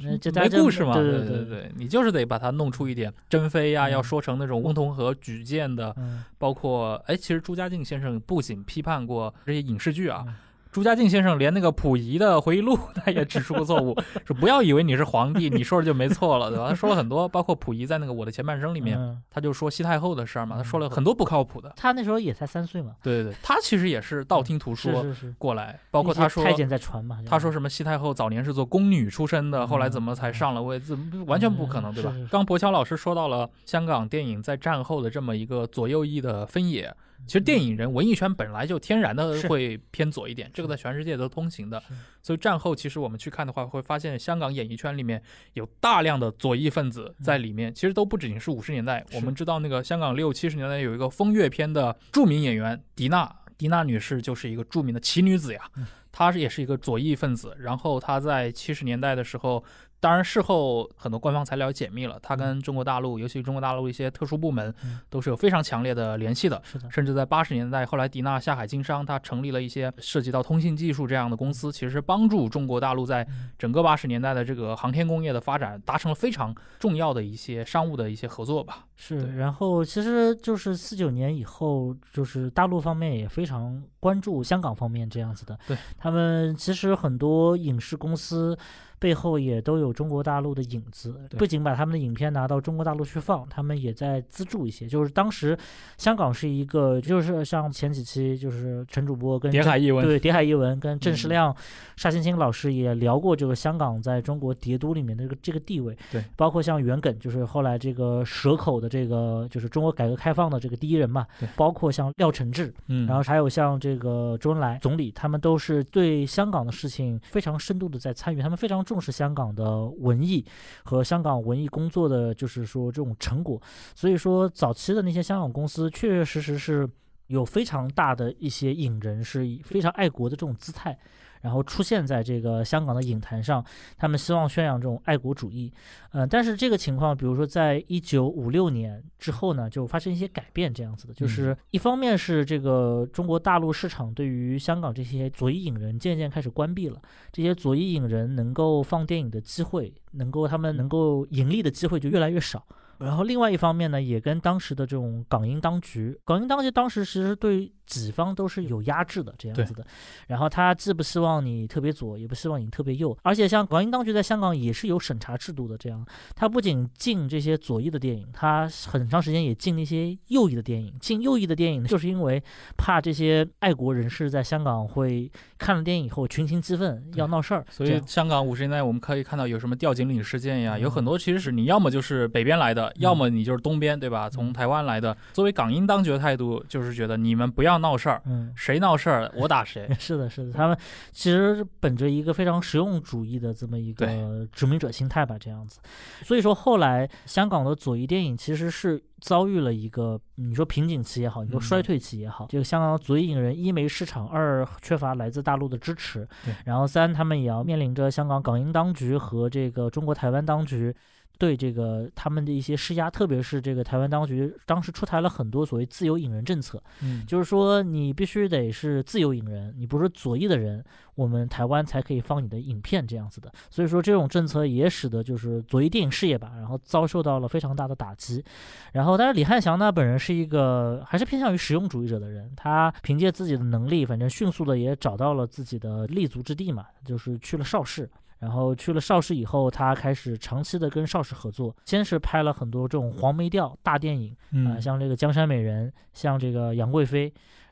C: 故事嘛？
B: 对
C: 对
B: 对，
C: 对，你就是得把它弄出一点珍妃呀，
B: 嗯。
C: 要说成那种翁同龢举荐的，
B: 嗯。
C: 包括哎，其实朱家靖先生不仅批判过这些影视剧啊
B: 嗯，
C: 朱家靖先生连那个溥仪的回忆录他也指出过错误，说不要以为你是皇帝，你说的就没错了，对吧？他说了很多，包括溥仪在那个《我的前半生》里面，
B: 嗯
C: 他就说西太后的事儿嘛，他说了
B: 嗯
C: 很多不靠谱的。
B: 他那时候也才三岁嘛，
C: 对对对，他其实也是道听途说
B: 是是是，
C: 过来，包括他说
B: 太监在传嘛，
C: 他说什么西太后早年是做宫女出身的，后来怎么才上了位？怎么完全不可能，对吧刚博乔老师说到了香港电影在战后的这么一个左右翼的分野。其实电影人文艺圈本来就天然的会偏左一点，这个在全世界都通行的。所以战后其实我们去看的话，会发现香港演艺圈里面有大量的左翼分子在里面。其实都不仅是五十年代，我们知道那个香港六七十年代有一个风月片的著名演员迪娜，迪娜女士就是一个著名的奇女子呀
B: 嗯。
C: 她是也是一个左翼分子，然后她在七十年代的时候，当然事后很多官方材料解密了，他跟中国大陆，尤其中国大陆一些特殊部门
B: 嗯，
C: 都是有非常强烈的联系的。
B: 是的，
C: 甚至在八十年代，后来迪纳下海经商，他成立了一些涉及到通信技术这样的公司，其实是帮助中国大陆在
B: 嗯
C: 整个八十年代的这个航天工业的发展，达成了非常重要的一些商务的一些合作吧。
B: 是，然后其实就是四九年以后，就是大陆方面也非常关注香港方面这样子的。
C: 对，
B: 他们其实很多影视公司背后也都有中国大陆的影子，不仅把他们的影片拿到中国大陆去放，他们也在资助一些。就是当时香港是一个，就是像前几期就是陈主播跟
C: 海译文，
B: 对，谍海译文跟郑世
C: 嗯
B: 亮、沙青青老师也聊过这个香港在中国谍都里面的这个这个地位。
C: 对，
B: 包括像袁耿，就是后来这个蛇口的这个就是中国改革开放的这个第一人嘛
C: 对。
B: 包括像廖承志，
C: 嗯，
B: 然后还有像这个周恩来总理，他们都是对香港的事情非常深度的在参与，他们非常重视香港的文艺和香港文艺工作的就是说这种成果。所以说，早期的那些香港公司确确实实是有非常大的一些影人是以非常爱国的这种姿态。然后出现在这个香港的影坛上，他们希望宣扬这种爱国主义，嗯、但是这个情况，比如说在一九五六年之后呢，就发生一些改变，这样子的，就是一方面是这个中国大陆市场对于香港这些左翼影人渐渐开始关闭了，这些左翼影人能够放电影的机会，能够他们能够盈利的机会就越来越少。然后另外一方面呢，也跟当时的这种港英当局，港英当局当时其实对己方都是有压制的这样子的。然后他既不希望你特别左，也不希望你特别右，而且像港英当局在香港也是有审查制度的。这样，他不仅禁这些左翼的电影，他很长时间也禁那些右翼的电影。禁右翼的电影，就是因为怕这些爱国人士在香港会看了电影以后群情激愤，要闹事儿。
C: 所以香港五十年代我们可以看到有什么吊井岭事件呀，
B: 嗯
C: 有很多其实是你要么就是北边来的，要么你就是东边，对吧？从台湾来的。作为港英当局的态度，就是觉得你们不要闹事儿，
B: 嗯。
C: 谁闹事儿我打谁。(laughs)
B: 是的，是的，他们其实本着一个非常实用主义的这么一个殖民者心态吧，这样子。所以说后来香港的左翼电影其实是遭遇了一个你说瓶颈期也好，你说
C: 嗯
B: 衰退期也好，这个香港的左翼影人一没市场，二缺乏来自大陆的支持，然后三他们也要面临着香港港英当局和这个中国台湾当局。对这个他们的一些施压，特别是这个台湾当局当时出台了很多所谓自由引人政策，
C: 嗯，
B: 就是说你必须得是自由引人，你不是左翼的人，我们台湾才可以放你的影片这样子的。所以说这种政策也使得就是左翼电影事业吧，然后遭受到了非常大的打击。然后，但是李汉祥呢本人是一个还是偏向于实用主义者的人，他凭借自己的能力，反正迅速的也找到了自己的立足之地嘛，就是去了邵氏。然后去了邵氏以后，他开始长期的跟邵氏合作，先是拍了很多这种黄梅调大电影，啊、
C: 嗯，
B: 像这个《江山美人》，像这个《杨贵妃》，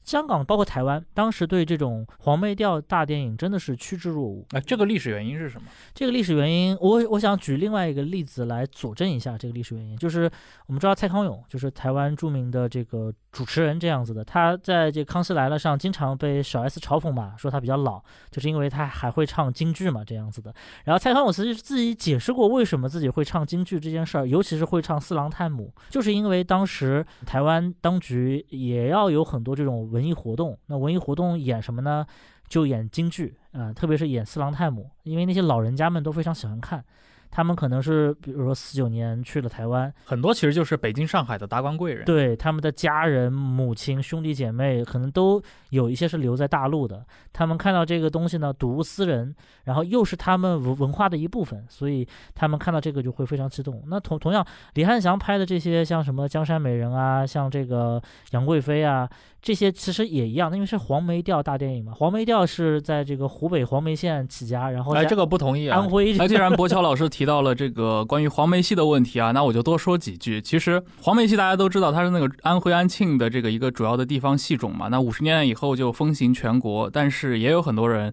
B: 香港包括台湾，当时对这种黄梅调大电影真的是趋之若鹜。
C: 哎，这个历史原因是什么？
B: 这个历史原因，我我想举另外一个例子来佐证一下这个历史原因，就是我们知道蔡康永，就是台湾著名的这个主持人这样子的，他在这《康熙来了》上经常被小 S 嘲讽嘛，说他比较老，就是因为他还会唱京剧嘛这样子的。然后蔡康永其实自己解释过为什么自己会唱京剧这件事儿，尤其是会唱《四郎探母》，就是因为当时台湾当局也要有很多这种文艺活动，那文艺活动演什么呢？就演京剧啊、特别是演四郎太母，因为那些老人家们都非常喜欢看。他们可能是比如说四九年去了台湾，
C: 很多其实就是北京、上海的达官贵人。
B: 对他们的家人、母亲、兄弟姐妹，可能都有一些是留在大陆的。他们看到这个东西呢，睹物思人，然后又是他们文文化的一部分，所以他们看到这个就会非常激动。那同同样，李翰祥拍的这些，像什么《江山美人》啊，像这个杨贵妃啊，这些其实也一样，因为是黄梅调大电影嘛。黄梅调是在这个湖北黄梅县起家，然后
C: 哎，这个不同意啊
B: 安。徽
C: 那既然 (laughs) 博乔老师提到了这个关于黄梅戏的问题啊，那我就多说几句。其实黄梅戏大家都知道，它是那个安徽安庆的这个一个主要的地方戏种嘛。那五十年代以后就风行全国，但是也有很多人。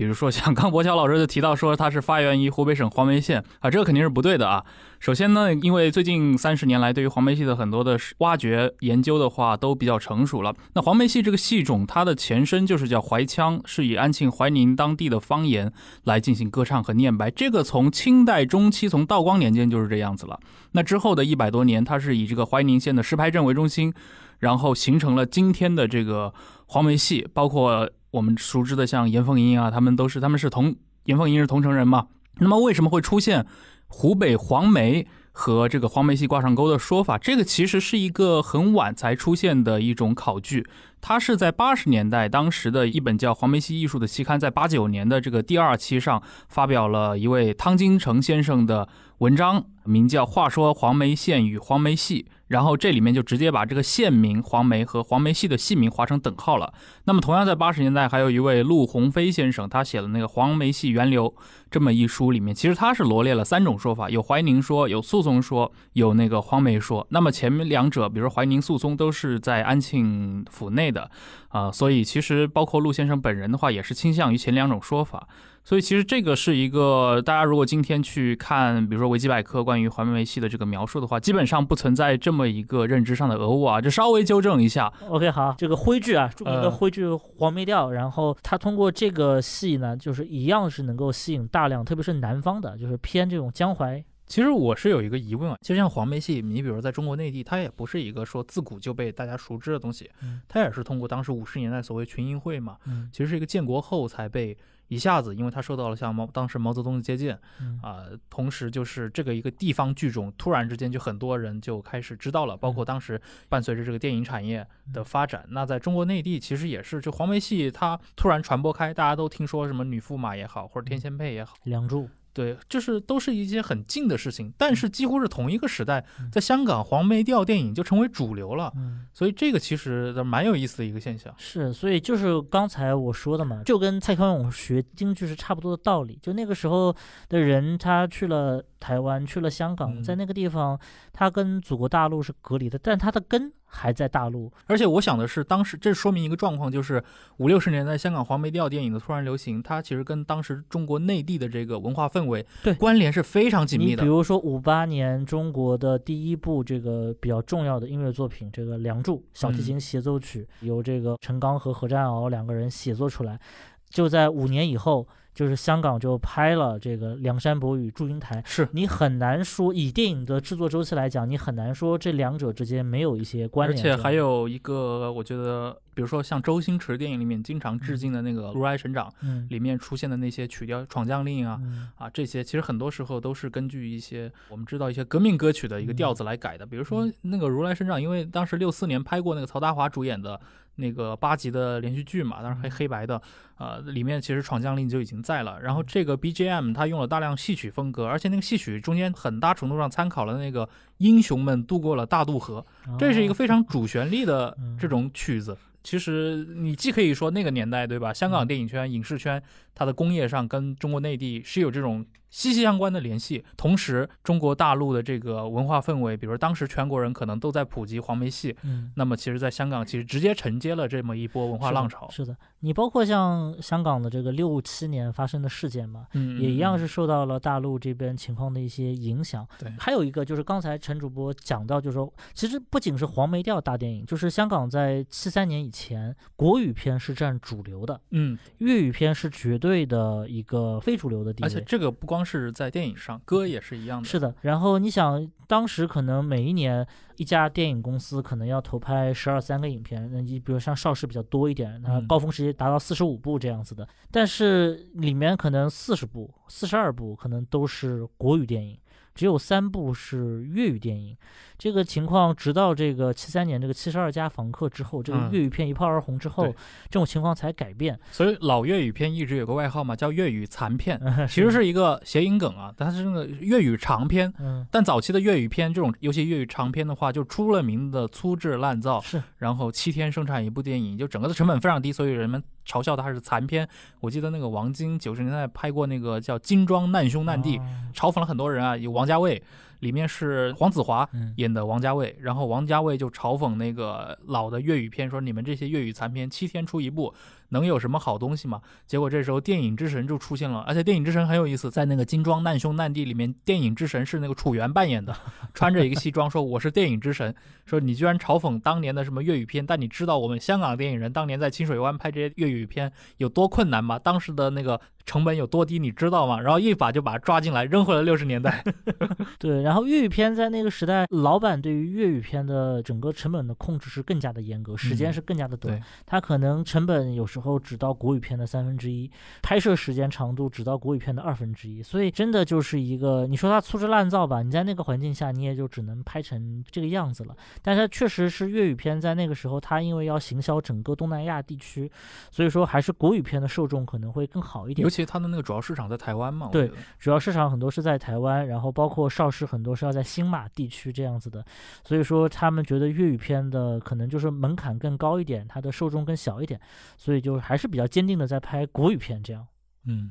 C: 比如说，像刚博乔老师就提到说，它是发源于湖北省黄梅县啊，这个肯定是不对的啊。首先呢，因为最近三十年来，对于黄梅戏的很多的挖掘研究的话，都比较成熟了。那黄梅戏这个戏种，它的前身就是叫怀腔，是以安庆、怀宁当地的方言来进行歌唱和念白。这个从清代中期，从道光年间就是这样子了。那之后的一百多年，它是以这个怀宁县的石牌镇为中心，然后形成了今天的这个黄梅戏，包括我们熟知的像严凤英啊，他们都是他们是同严凤英是桐城人嘛。那么为什么会出现湖北黄梅和这个黄梅戏挂上钩的说法？这个其实是一个很晚才出现的一种考据。它是在八十年代，当时的一本叫《黄梅戏艺术》的期刊，在八九年的这个第二期上发表了一位汤金城先生的文章，名叫《话说黄梅县与黄梅戏》。然后这里面就直接把这个县名黄梅和黄梅戏的戏名划成等号了。那么同样在八十年代，还有一位陆鸿飞先生，他写了那个《黄梅戏源流》这么一书，里面其实他是罗列了三种说法，有怀宁说，有诉讼说，有那个黄梅说。那么前面两者，比如怀宁、诉讼，都是在安庆府内的，啊、所以其实包括陆先生本人的话，也是倾向于前两种说法。所以其实这个是一个，大家如果今天去看，比如说维基百科关于黄梅戏的这个描述的话，基本上不存在这么一个认知上的讹误啊，就稍微纠正一下。
B: OK，好，这个徽剧啊，著名的
C: 呃
B: 徽剧《黄梅调》，然后它通过这个戏呢，就是一样是能够吸引大量，特别是南方的，就是偏这种江淮。
C: 其实我是有一个疑问啊，就像黄梅戏，你比如在中国内地，它也不是一个说自古就被大家熟知的东西
B: 嗯，
C: 它也是通过当时五十年代所谓群英会嘛，
B: 嗯
C: 其实是一个建国后才被一下子，因为他受到了像毛当时毛泽东的接见
B: 嗯。
C: 啊、同时就是这个一个地方剧种，突然之间就很多人就开始知道了，包括当时伴随着这个电影产业的发展，那在中国内地其实也是，就黄梅戏它突然传播开，大家都听说什么女驸马也好，或者天仙配也好。
B: 梁祝，
C: 对，就是都是一些很近的事情，但是几乎是同一个时代
B: 嗯，
C: 在香港黄梅调电影就成为主流了，
B: 嗯，
C: 所以这个其实蛮有意思的一个现象。
B: 是，所以就是刚才我说的嘛，就跟蔡康永学京剧是差不多的道理。就那个时候的人，他去了台湾，去了香港，
C: 嗯
B: 在那个地方，他跟祖国大陆是隔离的，但他的根还在大陆。
C: 而且我想的是，当时这说明一个状况，就是五六十年代香港黄梅调电影的突然流行，它其实跟当时中国内地的这个文化氛围
B: 对
C: 关联是非常紧密的
B: 比。如说五八年中国的第一部这个比较重要的音乐作品，这个《梁祝》小提琴协奏曲，由这个陈刚和何占鳌两个人写作出来，就在五年以后，就是香港就拍了这个《梁山伯与祝英台》。
C: 是，
B: 你很难说，以电影的制作周期来讲，你很难说这两者之间没有一些关联而。
C: 且还有一个，我觉得，比如说像周星驰电影里面经常致敬的那个《如来神掌》
B: 嗯
C: 里面出现的那些曲调，《闯将令》啊，
B: 嗯
C: 啊，这些其实很多时候都是根据一些我们知道一些革命歌曲的一个调子来改的。比如说那个《如来神掌》，因为当时六四年拍过那个曹达华主演的那个八集的连续剧嘛，当然黑
B: 嗯
C: 黑白的，呃，里面其实《闯将令》就已经在了。然后这个 BGM 它用了大量戏曲风格，而且那个戏曲中间很大程度上参考了那个英雄们渡过了大渡河，这是一个
B: 哦
C: 非常主 (laughs) 旋律的
B: 嗯
C: 这种曲子。其实你既可以说那个年代，对吧？香港电影圈、影视圈，它的工业上跟中国内地是有这种息息相关的联系。同时，中国大陆的这个文化氛围，比如当时全国人可能都在普及黄梅戏，
B: 嗯，
C: 那么其实在香港其实直接承接了这么一波文化浪潮。
B: 是的，你包括像香港的这个六七年发生的事件嘛，
C: 嗯，
B: 也一样
C: 嗯
B: 是受到了大陆这边情况的一些影响。
C: 对
B: 还有一个就是刚才陈主播讲到，就是说，其实不仅是黄梅调大电影，就是香港在七三年以前，国语片是占主流的，
C: 嗯，
B: 粤语片是绝对的一个非主流的地位
C: 而且。这个不光是在电影上，歌也是一样的。
B: 是的，然后你想，当时可能每一年一家电影公司可能要投拍十二三个影片，那你比如像邵氏比较多一点，它
C: 嗯
B: 高峰时期达到四十五部这样子的，但是里面可能四十部、四十二部可能都是国语电影。只有三部是粤语电影，这个情况直到这个七三年这个七十二家房客之后，这个
C: 嗯。
B: 粤语片一炮而红之后，
C: 对。
B: 这种情况才改变。
C: 所以老粤语片一直有个外号嘛，叫粤语残片，(laughs) 其
B: 其
C: 实是一个谐音梗啊，但是那个粤语长片。
B: 嗯。
C: 但早期的粤语片这种，尤其粤语长片的话，就出了名的粗制滥造，
B: 是。
C: 然后七天生产一部电影，就整个的成本非常低，所以人们嘲笑他是残片。我记得那个王晶九十年代拍过那个叫《金装难兄难弟》，
B: 哦
C: 嘲讽了很多人啊，有王家卫，里面是黄子华
B: 嗯
C: 演的王家卫，然后王家卫就嘲讽那个老的粤语片，说你们这些粤语残片七天出一部，能有什么好东西吗？结果这时候电影之神就出现了，而且电影之神很有意思，在那个《金装难兄难弟》里面，电影之神是那个楚原扮演的，(laughs) 穿着一个西装说我是电影之神，说你居然嘲讽当年的什么粤语片，但你知道我们香港电影人当年在清水湾拍这些粤语片有多困难吗？当时的那个成本有多低，你知道吗？然后一把就把他抓进来，扔回了六十年代。(laughs)
B: 对，然后粤语片在那个时代，老板对于粤语片的整个成本的控制是更加的严格，时间
C: 嗯
B: 是更加的短
C: 对。
B: 它可能成本有时候只到国语片的三分之一，拍摄时间长度只到国语片的二分之一，所以真的就是一个，你说它粗制滥造吧，你在那个环境下，你也就只能拍成这个样子了。但是确实是粤语片在那个时候，它因为要行销整个东南亚地区，所以说还是国语片的受众可能会更好一点
C: 尤。其它的那个主要市场在台湾嘛，
B: 对主要市场很多是在台湾，然后包括邵氏很多是要在新马地区这样子的，所以说他们觉得粤语片的可能就是门槛更高一点，它的受众更小一点，所以就还是比较坚定的在拍国语片这样。
C: 嗯，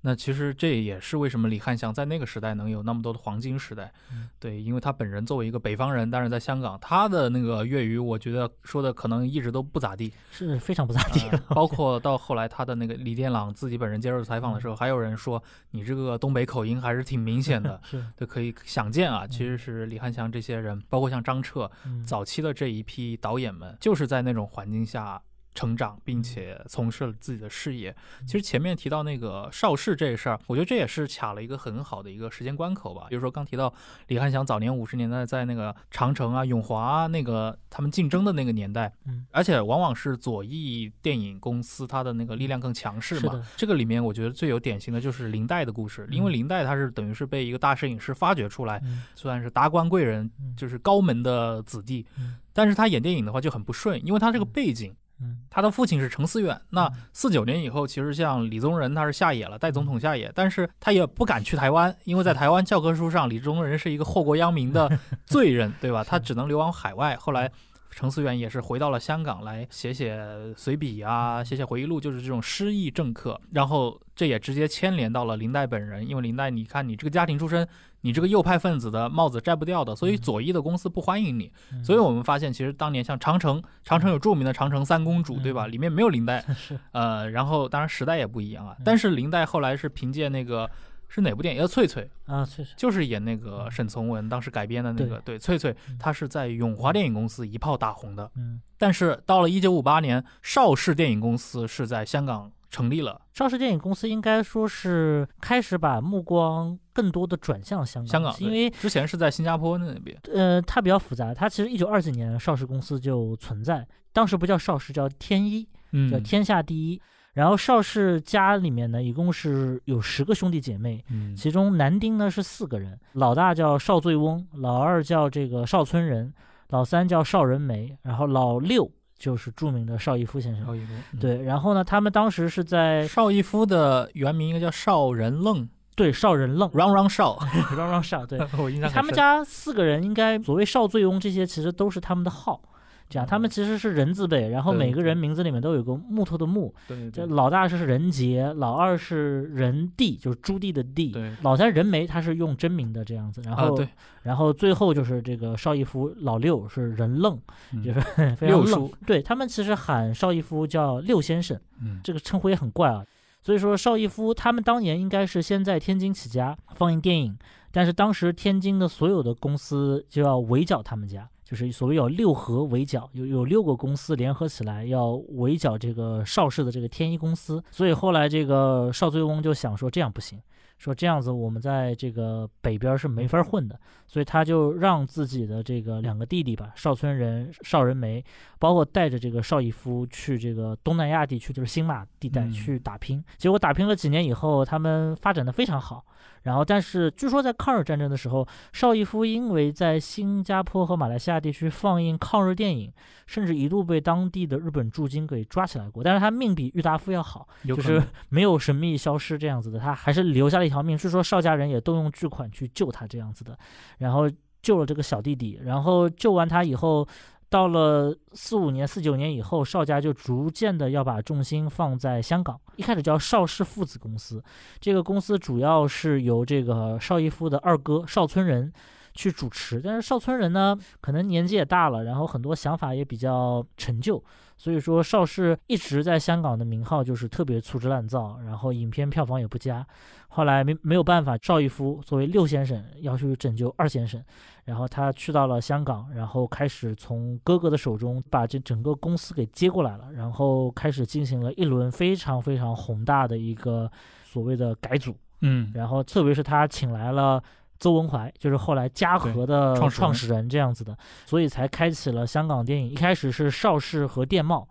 C: 那其实这也是为什么李翰祥在那个时代能有那么多的黄金时代。
B: 嗯
C: 对，因为他本人作为一个北方人，但是在香港，他的那个粤语，我觉得说的可能一直都不咋地。
B: 是非常不咋地
C: 呃，包括到后来他的那个李殿朗自己本人接受采访的时候，还有人说你这个东北口音还是挺明显的。(laughs)
B: 是
C: 就可以想见啊，其实是李翰祥这些人，包括像张彻，
B: 嗯
C: 早期的这一批导演们，就是在那种环境下成长，并且从事了自己的事业。其实前面提到那个邵氏这事儿，我觉得这也是卡了一个很好的一个时间关口吧。比如说刚提到李翰祥早年五十年代在那个长城啊、永华啊那个他们竞争的那个年代，
B: 嗯
C: 而且往往是左翼电影公司它的那个力量更强势嘛。这个里面我觉得最有典型的就是林黛的故事，因为
B: 嗯
C: 林黛她是等于是被一个大摄影师发掘出来，
B: 嗯
C: 算是达官贵人，
B: 嗯
C: 就是高门的子弟
B: 嗯。
C: 但是他演电影的话就很不顺，因为他这个背景，
B: 嗯
C: 他的父亲是程思远。那
B: 嗯
C: 四九年以后，其实像李宗仁他是下野了，代总统下野，但是他也不敢去台湾，因为在台湾教科书上，李宗仁是一个祸国殃民的 (laughs) 罪人，对吧？他只能流亡海外。后来。程思远也是回到了香港来写写随笔啊，写写回忆录，就是这种失意政客。然后这也直接牵连到了林黛本人，因为林黛，你看你这个家庭出身，你这个右派分子的帽子摘不掉的，所以
B: 嗯
C: 左翼的公司不欢迎你。
B: 嗯
C: 所以我们发现，其实当年像长城，长城有著名的长城三公主，对吧？
B: 嗯
C: 里面没有林黛，
B: 是
C: 呃，然后当然时代也不一样啊
B: 嗯。
C: 但是林黛后来是凭借那个是哪部电影？呃，翠翠，
B: 啊，翠翠
C: 就是演那个沈从文当时改编的那个，对，翠翠
B: 嗯，
C: 她是在永华电影公司一炮打红的。
B: 嗯。
C: 但是到了一九五八年，邵氏电影公司是在香港成立了。
B: 邵氏电影公司应该说是开始把目光更多的转向香港，
C: 香港
B: 因为
C: 之前是在新加坡那边，
B: 呃，它比较复杂。它其实一九二几年邵氏公司就存在，当时不叫邵氏，叫天一，叫
C: 嗯
B: 天下第一。然后邵氏家里面呢，一共是有十个兄弟姐妹，
C: 嗯
B: 其中男丁呢是四个人，老大叫邵醉翁，老二叫这个邵村人，老三叫邵仁梅，然后老六就是著名的邵逸夫先生。
C: 邵逸夫，嗯。
B: 对，然后呢，他们当时是在
C: 邵逸夫的原名应该叫邵仁愣，
B: 对邵仁愣，
C: 嚷嚷邵，
B: 让让邵，对，(laughs)
C: 我印象很
B: 他们家四个人应该所谓邵醉翁这些其实都是他们的号，这样他们其实是人字辈，然后每个人。名字里面都有个木头的木，
C: 对
B: 这老大是人杰，老二是人帝，就是朱棣的帝，
C: 对。
B: 老三人梅他是用真名的这样子，然后、然后最后就是这个邵逸夫老六是人 (laughs) 愣，
C: 嗯
B: 就是非常愣
C: 六叔，
B: 对他们其实喊邵逸夫叫六先生，
C: 嗯
B: 这个称呼也很怪啊。所以说邵逸夫他们当年应该是先在天津起家放映电影，但是当时天津的所有的公司就要围剿他们家，就是所谓有六合围剿，有有六个公司联合起来要围剿这个邵氏的这个天一公司。所以后来这个邵醉翁就想说这样不行，说这样子我们在这个北边是没法混的，所以他就让自己的这个两个弟弟吧，邵村人、邵仁梅，包括带着这个邵逸夫去这个东南亚地区，就是新马地带
C: 嗯
B: 去打拼。结果打拼了几年以后，他们发展的非常好。然后，但是据说在抗日战争的时候，邵逸夫因为在新加坡和马来西亚地区放映抗日电影，甚至一度被当地的日本驻军给抓起来过。但是他命比郁达夫要好，就是 (laughs) 没有神秘消失这样子的，他还是留下了一条命。据说邵家人也动用巨款去救他这样子的，然后救了这个小弟弟，然后救完他以后。到了四五年、四九年以后，邵家就逐渐的要把重心放在香港。一开始叫邵氏父子公司，这个公司主要是由这个邵逸夫的二哥邵村人去主持。但是邵村人呢，可能年纪也大了，然后很多想法也比较陈旧，所以说邵氏一直在香港的名号就是特别粗制滥造，然后影片票房也不佳。后来没没有办法，邵逸夫作为六先生要去拯救二先生，然后他去到了香港，然后开始从哥哥的手中把这整个公司给接过来了，然后开始进行了一轮非常非常宏大的一个所谓的改组，
C: 嗯，
B: 然后特别是他请来了。邹文怀就是后来嘉禾的
C: 创始人
B: 这样子的，所以才开启了香港电影。一开始是邵氏和电懋，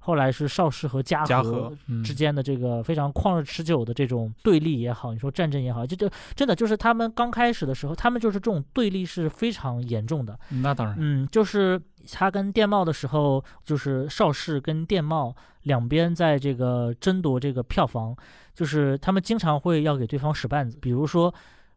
B: 后来是邵氏和嘉
C: 嘉
B: 禾之间的这个非常旷日持久的这种对立也好，你说战争也好，就就真的就是他们刚开始的时候，他们就是这种对立是非常严重的。
C: 那当然，
B: 嗯，就是他跟电懋的时候，就是邵氏跟电懋两边在这个争夺这个票房，就是他们经常会要给对方使绊子，比如说。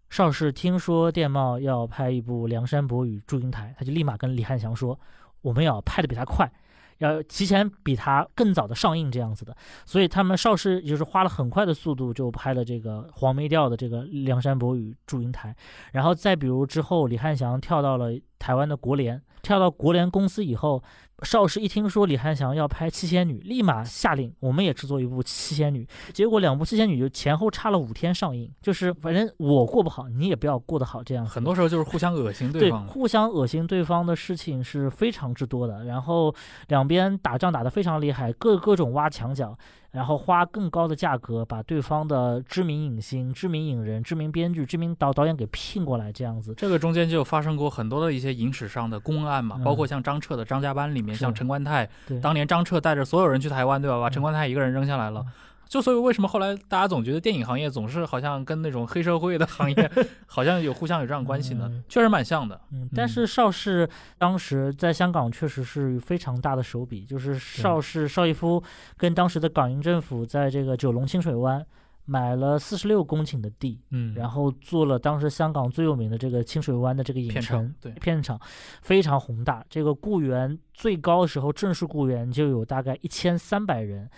B: 邵氏听说电懋要拍一部《梁山伯与祝英台》，他就立马跟李汉祥说：“我们要拍的比他快，要提前比他更早的上映这样子的。”所以他们邵氏就是花了很快的速度就拍了这个黄梅调的这个《梁山伯与祝英台》，然后再比如之后李汉祥跳到了台湾的国联，跳到国联公司以后，邵氏一听说李汉祥要拍《七仙女》，立马下令我们也制作一部《七仙女》。结果两部《七仙女》就前后差了五天上映，就是反正我过不好，你也不要过得好这样。
C: 很多时候就是互相恶心
B: 对
C: 方。
B: 互相恶心对方的事情是非常之多的，然后两边打仗打得非常厉害，各各种挖墙脚，然后花更高的价格把对方的知名影星、知名影人、知名编剧、知名导导演给聘过来，这样子。
C: 这个中间就发生过很多的一些影史上的公案嘛，
B: 嗯
C: 包括像张彻的《张家班》里面，像陈冠泰，当年张彻带着所有人去台湾，对吧？把
B: 嗯
C: 陈冠泰一个人扔下来了。就所以为什么后来大家总觉得电影行业总是好像跟那种黑社会的行业 (laughs) 好像有互相有这样关系呢
B: 嗯？
C: 确实蛮像的。
B: 嗯，但是邵氏当时在香港确实是非常大的手笔，就是邵氏邵逸夫跟当时的港英政府在这个九龙清水湾买了四十六公顷的地，
C: 嗯，
B: 然后做了当时香港最有名的这个清水湾的这个影
C: 片
B: 城
C: 场，对
B: 片场非常宏大。这个雇员最高的时候，正式雇员就有大概一千三百人。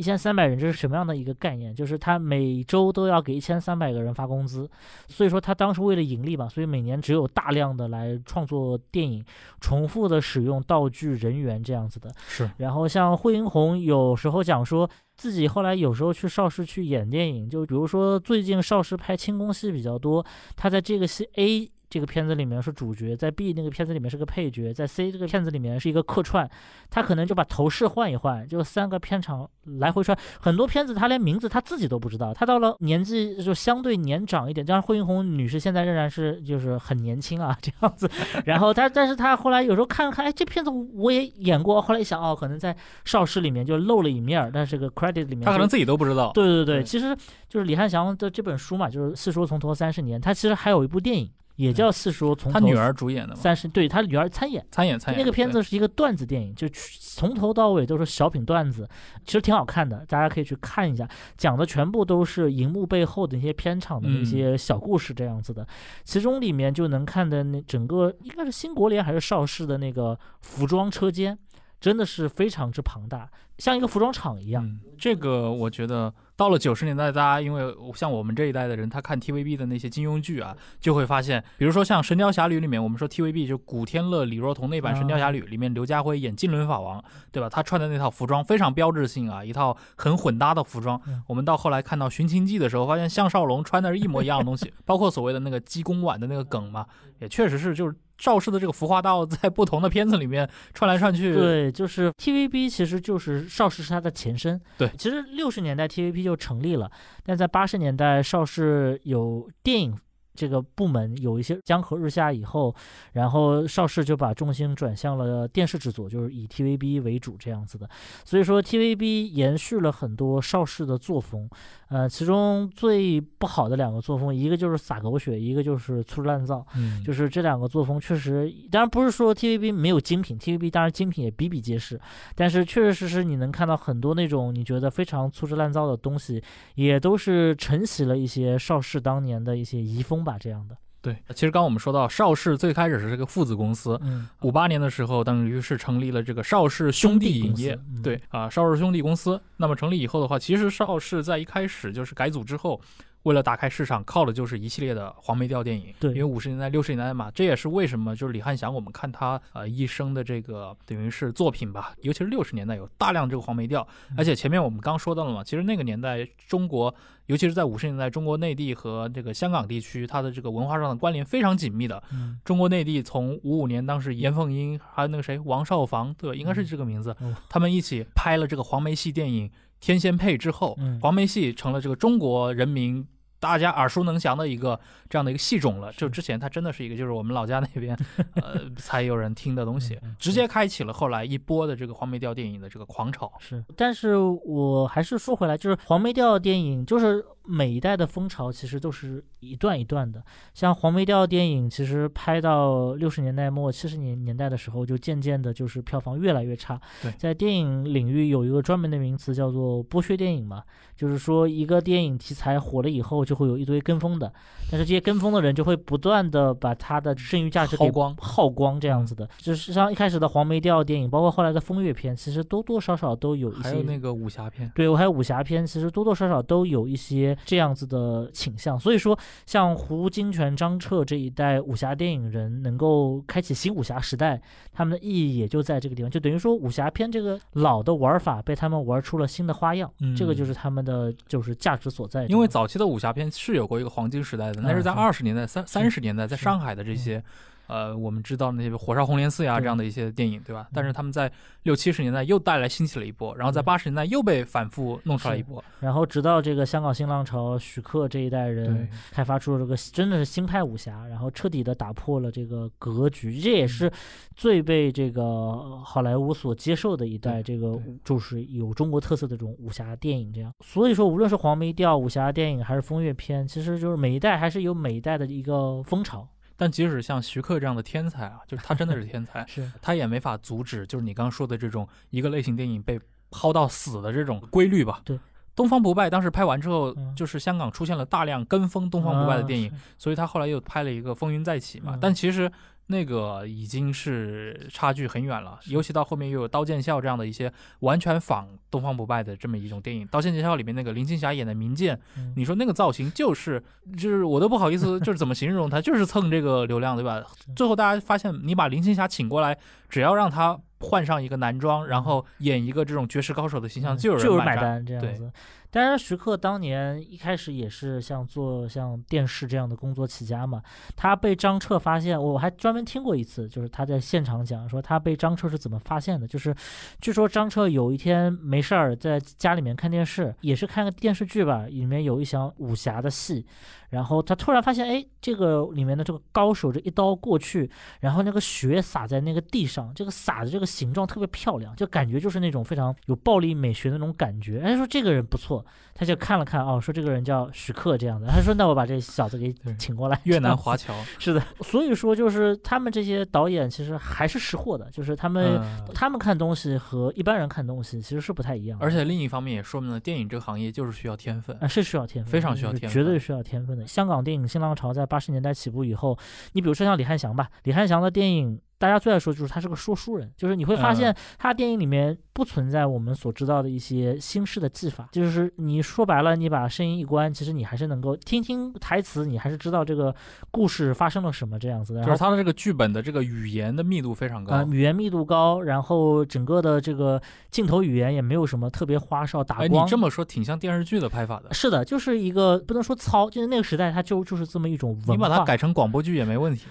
B: 一千三百人，这是什么样的一个概念？就是他每周都要给一千三百个人发工资，所以说他当时为了盈利嘛，所以每年只有大量的来创作电影，重复的使用道具、人员这样子的。
C: 是
B: 然后像惠英红有时候讲说自己后来有时候去邵氏去演电影，就比如说最近邵氏拍轻功戏比较多，他在这个戏 A 这个片子里面是主角，在 B 那个片子里面是个配角，在 C 这个片子里面是一个客串，他可能就把头饰换一换，就三个片场来回穿。很多片子他连名字他自己都不知道，他到了年纪就相对年长一点，当然惠英红女士现在仍然是就是很年轻啊这样子。然后他，但是他后来有时候看看，哎，这片子我也演过，后来一想，哦，可能在邵氏里面就露了一面儿，但是这个 credit 里面
C: 他可能自己都不知道。
B: 对对对，
C: 对
B: 其实就是李汉祥的这本书嘛，就是《四说从头三十年》，他其实还有一部电影，也叫四叔从
C: 他女儿主演的嘛，
B: 三十，对他女儿参演。
C: 参演参演
B: 那个片子是一个段子电影，就从头到尾都是小品段子，其实挺好看的，大家可以去看一下。讲的全部都是荧幕背后的那些片场的那些小故事这样子的，其中里面就能看的那整个应该是新国联还是邵氏的那个服装车间。真的是非常之庞大，像一个服装厂一样。
C: 嗯，这个我觉得到了九十年代，大家因为像我们这一代的人，他看 TVB 的那些金庸剧啊，就会发现，比如说像《神雕侠侣》里面，我们说 TVB 就古天乐、李若彤那版《神雕侠侣》里面，刘家辉演金轮法王，对吧？他穿的那套服装非常标志性啊，一套很混搭的服装。我们到后来看到《寻秦记》的时候，发现项少龙穿的是一模一样的东西，(laughs) 包括所谓的那个鸡公碗的那个梗嘛，也确实是就是。邵氏的这个服化道 (laughs) 在不同的片子里面串来串去，
B: 对，就是 TVB 其实就是邵氏是它的前身。
C: 对，
B: 其实六十年代 TVB 就成立了，但在八十年代邵氏有电影。这个部门有一些江河日下以后，然后邵氏就把重心转向了电视制作，就是以 TVB 为主这样子的。所以说 TVB 延续了很多邵氏的作风，呃，其中最不好的两个作风，一个就是撒狗血，一个就是粗制滥造。嗯，就是这两个作风确实，当然不是说 TVB 没有精品，TVB 当然精品也比比皆是，但是确确实实你能看到很多那种你觉得非常粗制滥造的东西，也都是承袭了一些邵氏当年的一些遗风吧。这样的
C: 对，其实刚我们说到邵氏最开始是这个父子公司，五八年的时候等于是成立了这个邵氏兄弟影业，对啊，邵氏兄弟公司。那么成立以后的话，其实邵氏在一开始就是改组之后。为了打开市场，靠的就是一系列的黄梅调电影。
B: 对，
C: 因为五十年代、六十年代嘛，这也是为什么就是李翰祥，我们看他呃一生的这个等于是作品吧，尤其是六十年代有大量这个黄梅调。而且前面我们刚说到了嘛，其实那个年代中国，尤其是在五十年代，中国内地和这个香港地区，它的这个文化上的关联非常紧密的。中国内地从五五年，当时严凤英还有那个谁王少房，对，应该是这个名字，他们一起拍了这个黄梅戏电影。天仙配之后，黄梅戏成了这个中国人民大家耳熟能详的一个这样的一个戏种了。就之前它真的是一个，就是我们老家那边，(laughs) 呃，才有人听的东西，直接开启了后来一波的这个黄梅调电影的这个狂潮。
B: 是，但是我还是说回来，就是黄梅调电影，就是每一代的风潮其实都是一段一段的。像黄梅调电影，其实拍到六十年代末七十年年代的时候，就渐渐的就是票房越来越差。
C: 对，
B: 在电影领域有一个专门的名词叫做剥削电影嘛，就是说一个电影题材火了以后。就会有一堆跟风的，但是这些跟风的人就会不断的把它的剩余价值
C: 耗光，
B: 耗光这样子的。就是像一开始的黄梅调电影，包括后来的风月片，其实多多少少都有一些。
C: 还有那个武侠片，
B: 对我还有武侠片，其实多多少少都有一些这样子的倾向。所以说，像胡金铨、张彻这一代武侠电影人能够开启新武侠时代，他们的意义也就在这个地方，就等于说武侠片这个老的玩法被他们玩出了新的花样，这个就是他们的就是价值所在。
C: 因为早期的武侠片。是有过一个黄金时代的，那是在二十年代、三三十年代，在上海的这些。呃，我们知道那些《火烧红莲寺》呀这样的一些电影，对吧？但是他们在六七十年代又带来兴起了一波，然后在八十年代又被反复弄出来一波，
B: 然后直到这个香港新浪潮，许克这一代人开发出了这个真的是新派武侠，然后彻底的打破了这个格局，这也是最被这个好莱坞所接受的一代，这个就是有中国特色的这种武侠电影这样。所以说，无论是黄梅调武侠电影还是风月片，其实就是每一代还是有每一代的一个风潮。
C: 但即使像徐克这样的天才啊，就是他真的是天才，(laughs)
B: 是
C: 他也没法阻止，就是你刚刚说的这种一个类型电影被抛到死的这种规律吧？
B: 对，《
C: 东方不败》当时拍完之后，就是香港出现了大量跟风《东方不败》的电影，所以他后来又拍了一个《风云再起》嘛。但其实。那个已经是差距很远了，尤其到后面又有《刀剑笑》这样的一些完全仿《东方不败》的这么一种电影，《刀剑笑》里面那个林青霞演的明剑，你说那个造型就是就是我都不好意思，就是怎么形容它，就是蹭这个流量，对吧？最后大家发现，你把林青霞请过来，只要让她换上一个男装，然后演一个这种绝世高手的形象，就有
B: 人
C: 买
B: 单这样子。当然，徐克当年一开始也是像做像电视这样的工作起家嘛。他被张彻发现，我还专门听过一次，就是他在现场讲说他被张彻是怎么发现的。就是据说张彻有一天没事儿在家里面看电视，也是看个电视剧吧，里面有一场武侠的戏。然后他突然发现，哎，这个里面的这个高手这一刀过去，然后那个血洒在那个地上，这个洒的这个形状特别漂亮，就感觉就是那种非常有暴力美学的那种感觉。哎，说这个人不错。克，他就看了看，哦，说这个人叫徐克这样的，他说那我把这小子给请过来，
C: 越南华侨，
B: 是的，(laughs) 所以说就是他们这些导演其实还是识货的，就是他们、
C: 嗯
B: 他们看东西和一般人看东西其实是不太一样的，
C: 而且另一方面也说明了电影这个行业就是需要天分
B: 啊，。是需要天分，
C: 非常需要天分
B: 绝对需要天分的。香港电影新浪潮在八十年代起步以后，你比如说像李翰祥吧，李翰祥的电影。大家最爱说就是他是个说书人，就是你会发
C: 嗯
B: 现他电影里面不存在我们所知道的一些新式的技法，就是你说白了，你把声音一关，其实你还是能够听听台词，你还是知道这个故事发生了什么这样子的。
C: 就是他的这个剧本的这个语言的密度非常高，
B: 呃，语言密度高，然后整个的这个镜头语言也没有什么特别花哨打
C: 哎，
B: 光。
C: 你这么说挺像电视剧的拍法的，
B: 是的，就是一个不能说糙，就是那个时代它就就是这么一种文化。
C: 你把它改成广播剧也没问题。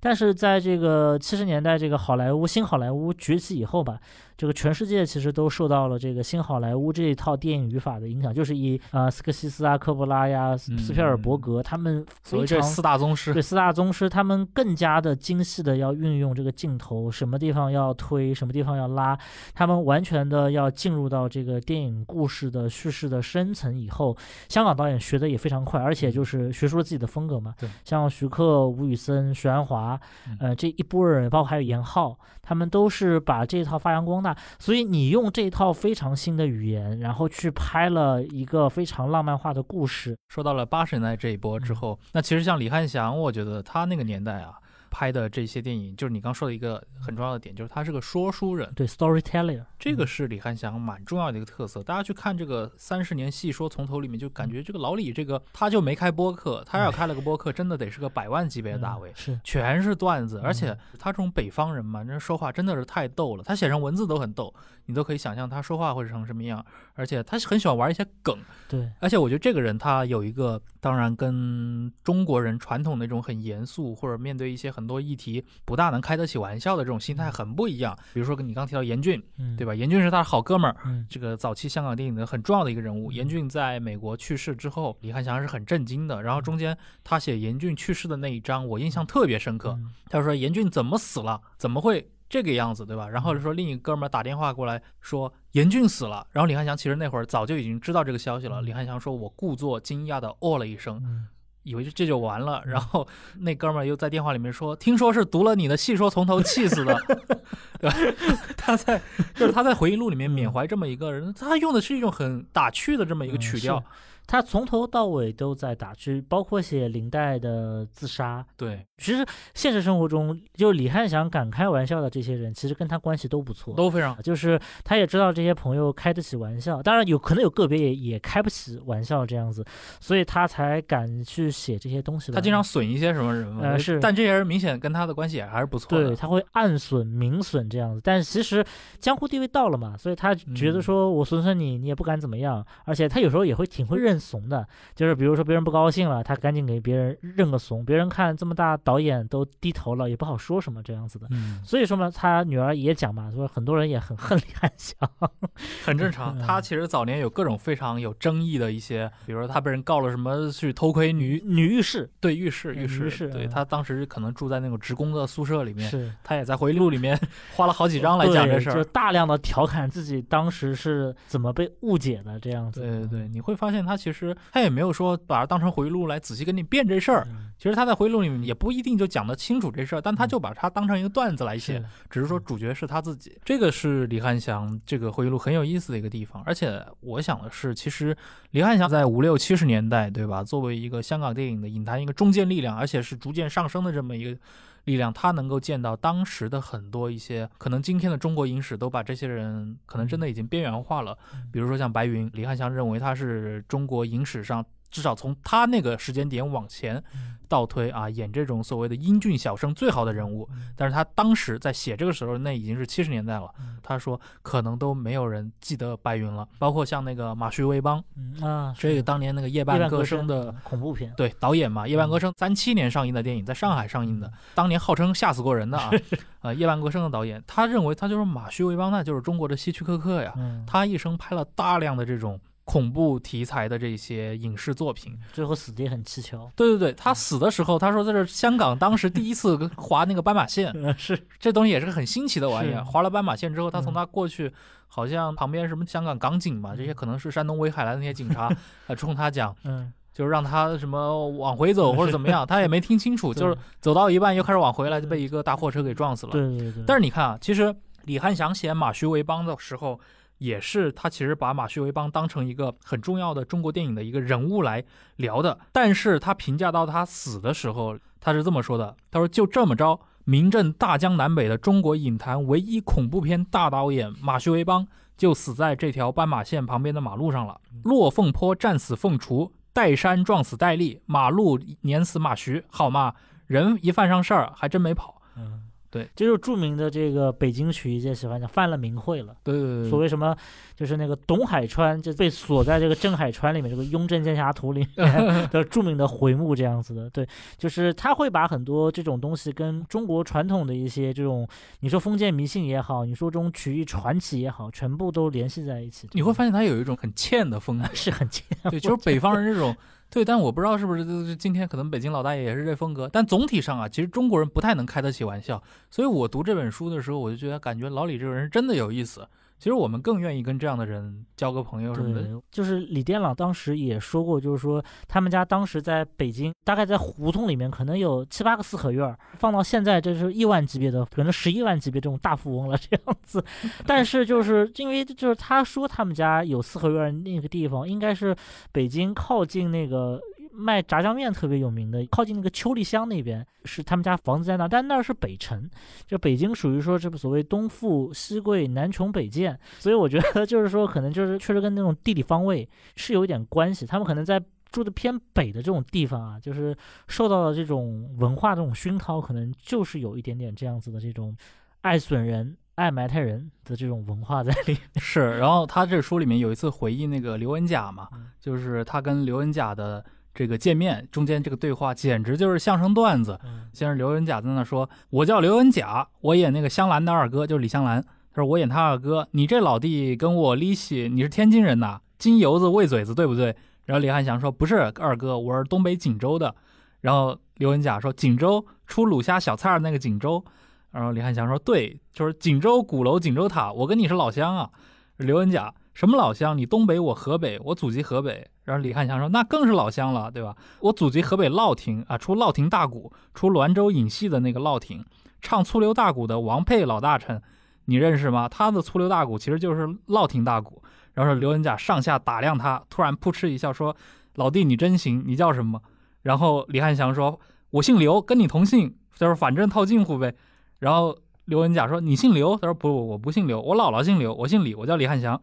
B: 但是在这个七十年代，这个好莱坞新好莱坞崛起以后吧，这个全世界其实都受到了这个新好莱坞这一套电影语法的影响，就是以呃斯科西斯啊、科波拉呀、斯斯皮尔伯格他们非常
C: 所谓这四大宗师
B: 对，四大宗师，他们更加的精细的要运用这个镜头，什么地方要推，什么地方要拉，他们完全的要进入到这个电影故事的叙事的深层以后，香港导演学的也非常快，而且就是学出了自己的风格嘛。
C: 对，
B: 像徐克、吴宇森、徐安华，呃，这一波人，包括还有严浩，他们都是把这一套发扬光大。所以你用这一套非常新的语言，然后去拍了一个非常浪漫化的故事，
C: 说到了八十年代这一波之后，那其实像李翰祥，我觉得他那个年代啊拍的这些电影，就是你刚说的一个很重要的点，就是他是个说书人。
B: 对 storyteller，
C: 这个是李翰祥蛮重要的一个特色。大家去看这个《三十年细说从头》里面，就感觉这个老李这个他就没开播客，他要开了个播客，真的得是个百万级别的大 V
B: 嗯。是
C: 全是段子，而且
B: 嗯
C: 他这种北方人嘛，那说话真的是太逗了。他写成文字都很逗，你都可以想象他说话会成什么样。而且他很喜欢玩一些梗，
B: 对。
C: 而且我觉得这个人他有一个，当然跟中国人传统那种很严肃或者面对一些很多议题不大能开得起玩笑的这种心态很不一样。比如说跟你刚提到严峻，
B: 嗯，
C: 对吧？严峻是他的好哥们儿，
B: 嗯，
C: 这个早期香港电影的很重要的一个人物。严峻在美国去世之后，李翰祥是很震惊的。然后中间他写严峻去世的那一章，我印象特别深刻。
B: 嗯
C: 他说严峻怎么死了？怎么会这个样子，对吧？然后就说另一哥们儿打电话过来说严俊死了。然后李汉祥其实那会儿早就已经知道这个消息了。李汉祥说：“我故作惊讶的哦了一声，
B: 嗯
C: 以为这就完了。”然后那哥们儿又在电话里面说：“听说是读了你的戏说从头气死的。(laughs) ”对吧？(laughs) 他在就是他在回忆录里面缅怀这么一个人，他用的是一种很打趣的这么一个曲调。
B: 他从头到尾都在打趣，包括写林黛的自杀。
C: 对，
B: 其实现实生活中，就李汉祥敢开玩笑的这些人，其实跟他关系都不错。
C: 都非常
B: 就是他也知道这些朋友开得起玩笑，当然有可能有个别也也开不起玩笑这样子，所以他才敢去写这些东西的。
C: 他经常损一些什么人吗，
B: 呃是
C: 但这些人明显跟他的关系也还是不错的。
B: 对，他会暗损、明损这样子，但其实江湖地位到了嘛，所以他觉得
C: 嗯
B: 说我损损你，你也不敢怎么样，而且他有时候也会挺会认怂的，就是比如说别人不高兴了，他赶紧给别人认个怂，别人看这么大导演都低头了，也不好说什么这样子的。
C: 嗯，
B: 所以说嘛，他女儿也讲嘛，说很多人也很恨李翰祥，(laughs)
C: 很正常。
B: 嗯
C: 他其实早年有各种非常有争议的一些，比如说他被人告了什么去偷窥女
B: 女浴室
C: 对浴室
B: 嗯
C: 浴室，
B: 浴室嗯
C: 对他当时可能住在那种职工的宿舍里面，
B: 是
C: 他也在回忆录里面 (laughs) 花了好几张来讲这事儿。
B: 就大量的调侃自己当时是怎么被误解的这样子。
C: 对对对，你会发现他其实他也没有说把它当成回忆录来仔细跟你辩这事儿。
B: 嗯
C: 其实他在回忆录里面也不一定就讲得清楚这事儿，但他就把它当成一个段子来写
B: 是，
C: 只是说主角是他自己。这个是李翰祥这个回忆录很有意思的一个地方。而且我想的是，其实李翰祥在五六七十年代，对吧？作为一个香港电影的影坛一个中坚力量，而且是逐渐上升的这么一个。力量，他能够见到当时的很多一些，可能今天的中国影史都把这些人可能真的已经边缘化了。比如说像白云，李翰祥认为他是中国影史上至少从他那个时间点往前
B: 嗯
C: 倒推啊，演这种所谓的英俊小生最好的人物。但是他当时在写这个时候，那已经是七十年代了。
B: 嗯
C: 他说可能都没有人记得白云了，包括像那个马旭威邦，
B: 嗯啊，
C: 这个当年那个夜
B: 夜
C: 半
B: 半歌声
C: 歌声的。
B: 恐怖片，
C: 对导演嘛，《夜半歌声》三七年上映的电影，在上海上映的，当年号称吓死过人的啊，(laughs) 呃，《夜半歌声》的导演，他认为他就是马旭威邦，那就是中国的希区柯克呀。
B: 嗯，
C: 他一生拍了大量的这种恐怖题材的这些影视作品。
B: 最后死的也很蹊跷。
C: 对对对，他死的时候，他说在这是香港当时第一次 (laughs) 划那个斑马线，
B: 嗯，是
C: 这东西也是个很新奇的玩意儿。划了斑马线之后，他从
B: 嗯
C: 他过去好像旁边什么香港港警嘛，这些可能是山东威海来的那些警察，(laughs) 呃，冲他讲，
B: 嗯，
C: 就是让他什么往回走或者怎么样，(laughs) 他也没听清楚，就是走到一半又开始往回来，就被一个大货车给撞死了。
B: 对对对。
C: 但是你看啊，其实李翰祥写马徐为邦的时候，也是他其实把马旭维邦当成一个很重要的中国电影的一个人物来聊的。但是他评价到他死的时候，他是这么说的：他说就这么着，名震大江南北的中国影坛唯一恐怖片大导演马旭维邦就死在这条斑马线旁边的马路上了。落凤坡战死凤雏，岱山撞死戴笠，马路碾死马徐，好嘛，人一犯上事儿还真没跑。
B: 嗯，
C: 对，
B: 这就是著名的这个北京曲艺界喜欢讲犯了名讳了。
C: 对对对
B: 所谓什么，就是那个董海川就被锁在这个镇海川里面，这个《雍正剑侠图》里面 (laughs) 的著名的回目这样子的。对，就是他会把很多这种东西跟中国传统的一些这种，你说封建迷信也好，你说这种曲艺传奇也好，全部都联系在一起。
C: 你会发现他有一种很欠的风格，(laughs)
B: 是很欠，
C: 对，就是北方人这种，对，但我不知道是不是今天可能北京老大爷也是这风格，但总体上啊，其实中国人不太能开得起玩笑，所以我读这本书的时候，我就觉得感觉老李这个人真的有意思。其实我们更愿意跟这样的人交个朋友什么的。
B: 就是李店朗当时也说过，就是说他们家当时在北京，大概在胡同里面可能有七八个四合院儿，放到现在这是亿万级别的，可能十一万级别这种大富翁了 (laughs) 这样子。但是就是因为就是他说他们家有四合院那个地方，应该是北京靠近那个。卖炸酱面特别有名的，靠近那个秋丽乡那边是他们家房子在那儿，但那儿是北城，就北京属于说这个所谓东富西贵南穷北贱，所以我觉得就是说可能就是确实跟那种地理方位是有一点关系，他们可能在住的偏北的这种地方啊，就是受到了这种文化这种熏陶，可能就是有一点点这样子的这种爱损人。爱埋汰人的这种文化在里面
C: 是，然后他这书里面有一次回忆那个刘恩甲嘛，
B: 嗯
C: 就是他跟刘恩甲的这个见面中间这个对话，简直就是相声段子。
B: 嗯
C: 先是刘文甲在那说：“我叫刘文甲，我演那个香兰的二哥，就是李香兰。他说我演他二哥，你这老弟跟我离系，你是天津人呐，金油子喂嘴子，对不对？”然后李汉祥说：“不是，二哥，我是东北锦州的。”然后刘文甲说：“锦州出卤虾小菜儿那个锦州。”然后李汉祥说：“对，就是锦州鼓楼、锦州塔，我跟你是老乡啊。”刘文甲：“什么老乡？你东北，我河北，我祖籍河北。”然后李汉祥说：“那更是老乡了，对吧？我祖籍河北乐亭啊，出乐亭大鼓，出滦州影戏的那个乐亭，唱粗溜大鼓的王佩老大臣，你认识吗？他的粗溜大鼓其实就是乐亭大鼓。”然后刘文甲上下打量他，突然扑哧一笑说：“老弟，你真行，你叫什么？”然后李汉祥说：“我姓刘，跟你同姓，就是反正套近乎呗。”然后刘文甲说：“你姓刘？”他说：“不，我不姓刘，我姥姥姓刘，我姓李，我叫李汉祥。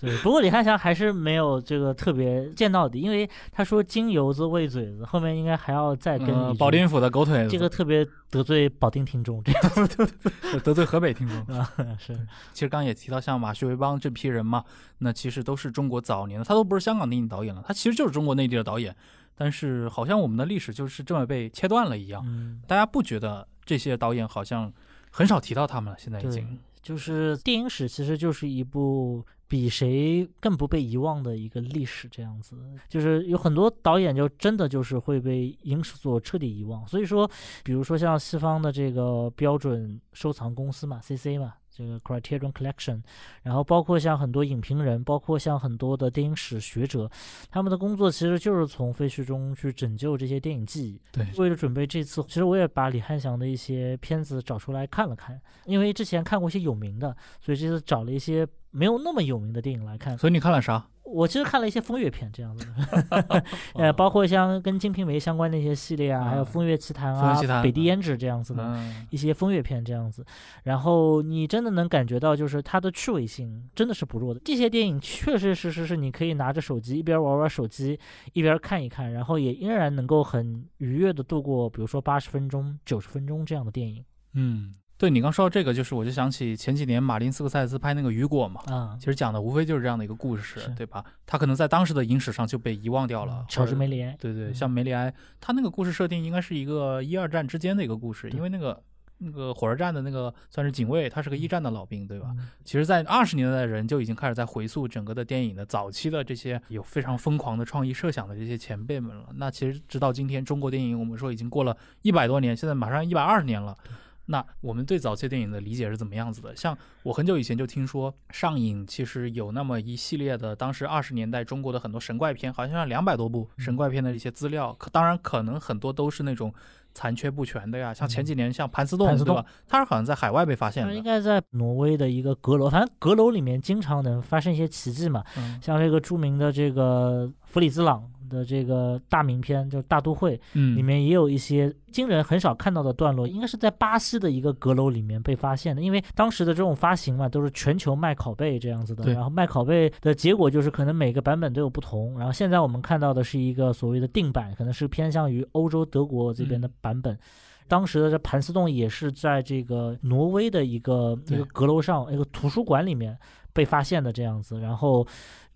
B: 对，不过李汉祥还是没有这个特别见到底，因为他说金油子喂嘴子，后面应该还要再跟
C: 保定府的狗腿子，
B: 这个特别得罪保定听众，这样 (laughs)
C: 得罪河北听众。
B: 啊 (laughs) 是
C: 其实刚刚也提到，像马旭维邦这批人嘛，那其实都是中国早年的，他都不是香港电影导演了，他其实就是中国内地的导演。但是好像我们的历史就是这么被切断了一样，
B: 嗯，
C: 大家不觉得这些导演好像很少提到他们了？现在已
B: 对
C: 经，
B: 就是电影史其实就是一部比谁更不被遗忘的一个历史，这样子，就是有很多导演就真的就是会被影史所彻底遗忘。所以说，比如说像西方的这个标准收藏公司嘛，CC 嘛。这个 Criterion Collection，然后包括像很多影评人，包括像很多的电影史学者，他们的工作其实就是从废墟中去拯救这些电影记忆。
C: 对
B: 为了准备这次，其实我也把李翰祥的一些片子找出来看了看，因为之前看过一些有名的，所以这次找了一些没有那么有名的电影来看。
C: 所以你看了啥？
B: 我其实看了一些风月片这样子的，(laughs) 呃，包括像跟《金瓶梅》相关的一些系列啊，还有《
C: 啊
B: 风月奇谭》啊，北地胭脂》这样子的。
C: 嗯，
B: 一些风月片这样子，然后你真的能感觉到，就是它的趣味性真的是不弱的。这些电影确确实实是你可以拿着手机一边玩玩手机，一边看一看，然后也依然能够很愉悦的度过，比如说八十分钟、九十分钟这样的电影
C: 嗯，对你刚说到这个，就是我就想起前几年马丁斯科塞斯拍那个《雨果》嘛，
B: 啊
C: 其。实讲的无非就是这样的一个故事，对吧？他可能在当时的影史上就被遗忘掉了。
B: 乔治梅里埃，
C: 对对，
B: 嗯
C: 像梅里埃，他那个故事设定应该是一个一二战之间的一个故事，因为那个那个火车站的那个算是警卫，他是个一战的老兵，对吧？
B: 嗯
C: 其实，在二十年代的人就已经开始在回溯整个的电影的早期的这些有非常疯狂的创意设想的这些前辈们了。那其实直到今天，中国电影我们说已经过了一百多年，现在马上一百二十年了。那我们对早期电影的理解是怎么样子的？像我很久以前就听说，上影其实有那么一系列的当时二十年代中国的很多神怪片，好像两百多部神怪片的一些资料。可当然，可能很多都是那种残缺不全的呀。像前几年像盘丝洞，对吧？它是好像在海外被发现的
B: 那应。该在挪威的一个阁楼，反正阁楼里面经常能发生一些奇迹嘛，
C: 嗯
B: 像这个著名的这个弗里兹朗的这个大名片，就是《大都会》，
C: 嗯，
B: 里面也有一些惊人很少看到的段落，应该是在巴西的一个阁楼里面被发现的。因为当时的这种发行嘛，都是全球卖拷贝这样子的，然后卖拷贝的结果就是可能每个版本都有不同。然后现在我们看到的是一个所谓的定版，可能是偏向于欧洲德国这边的版本。当时的这盘丝洞也是在这个挪威的一个一个阁楼上，一个图书馆里面被发现的这样子，然后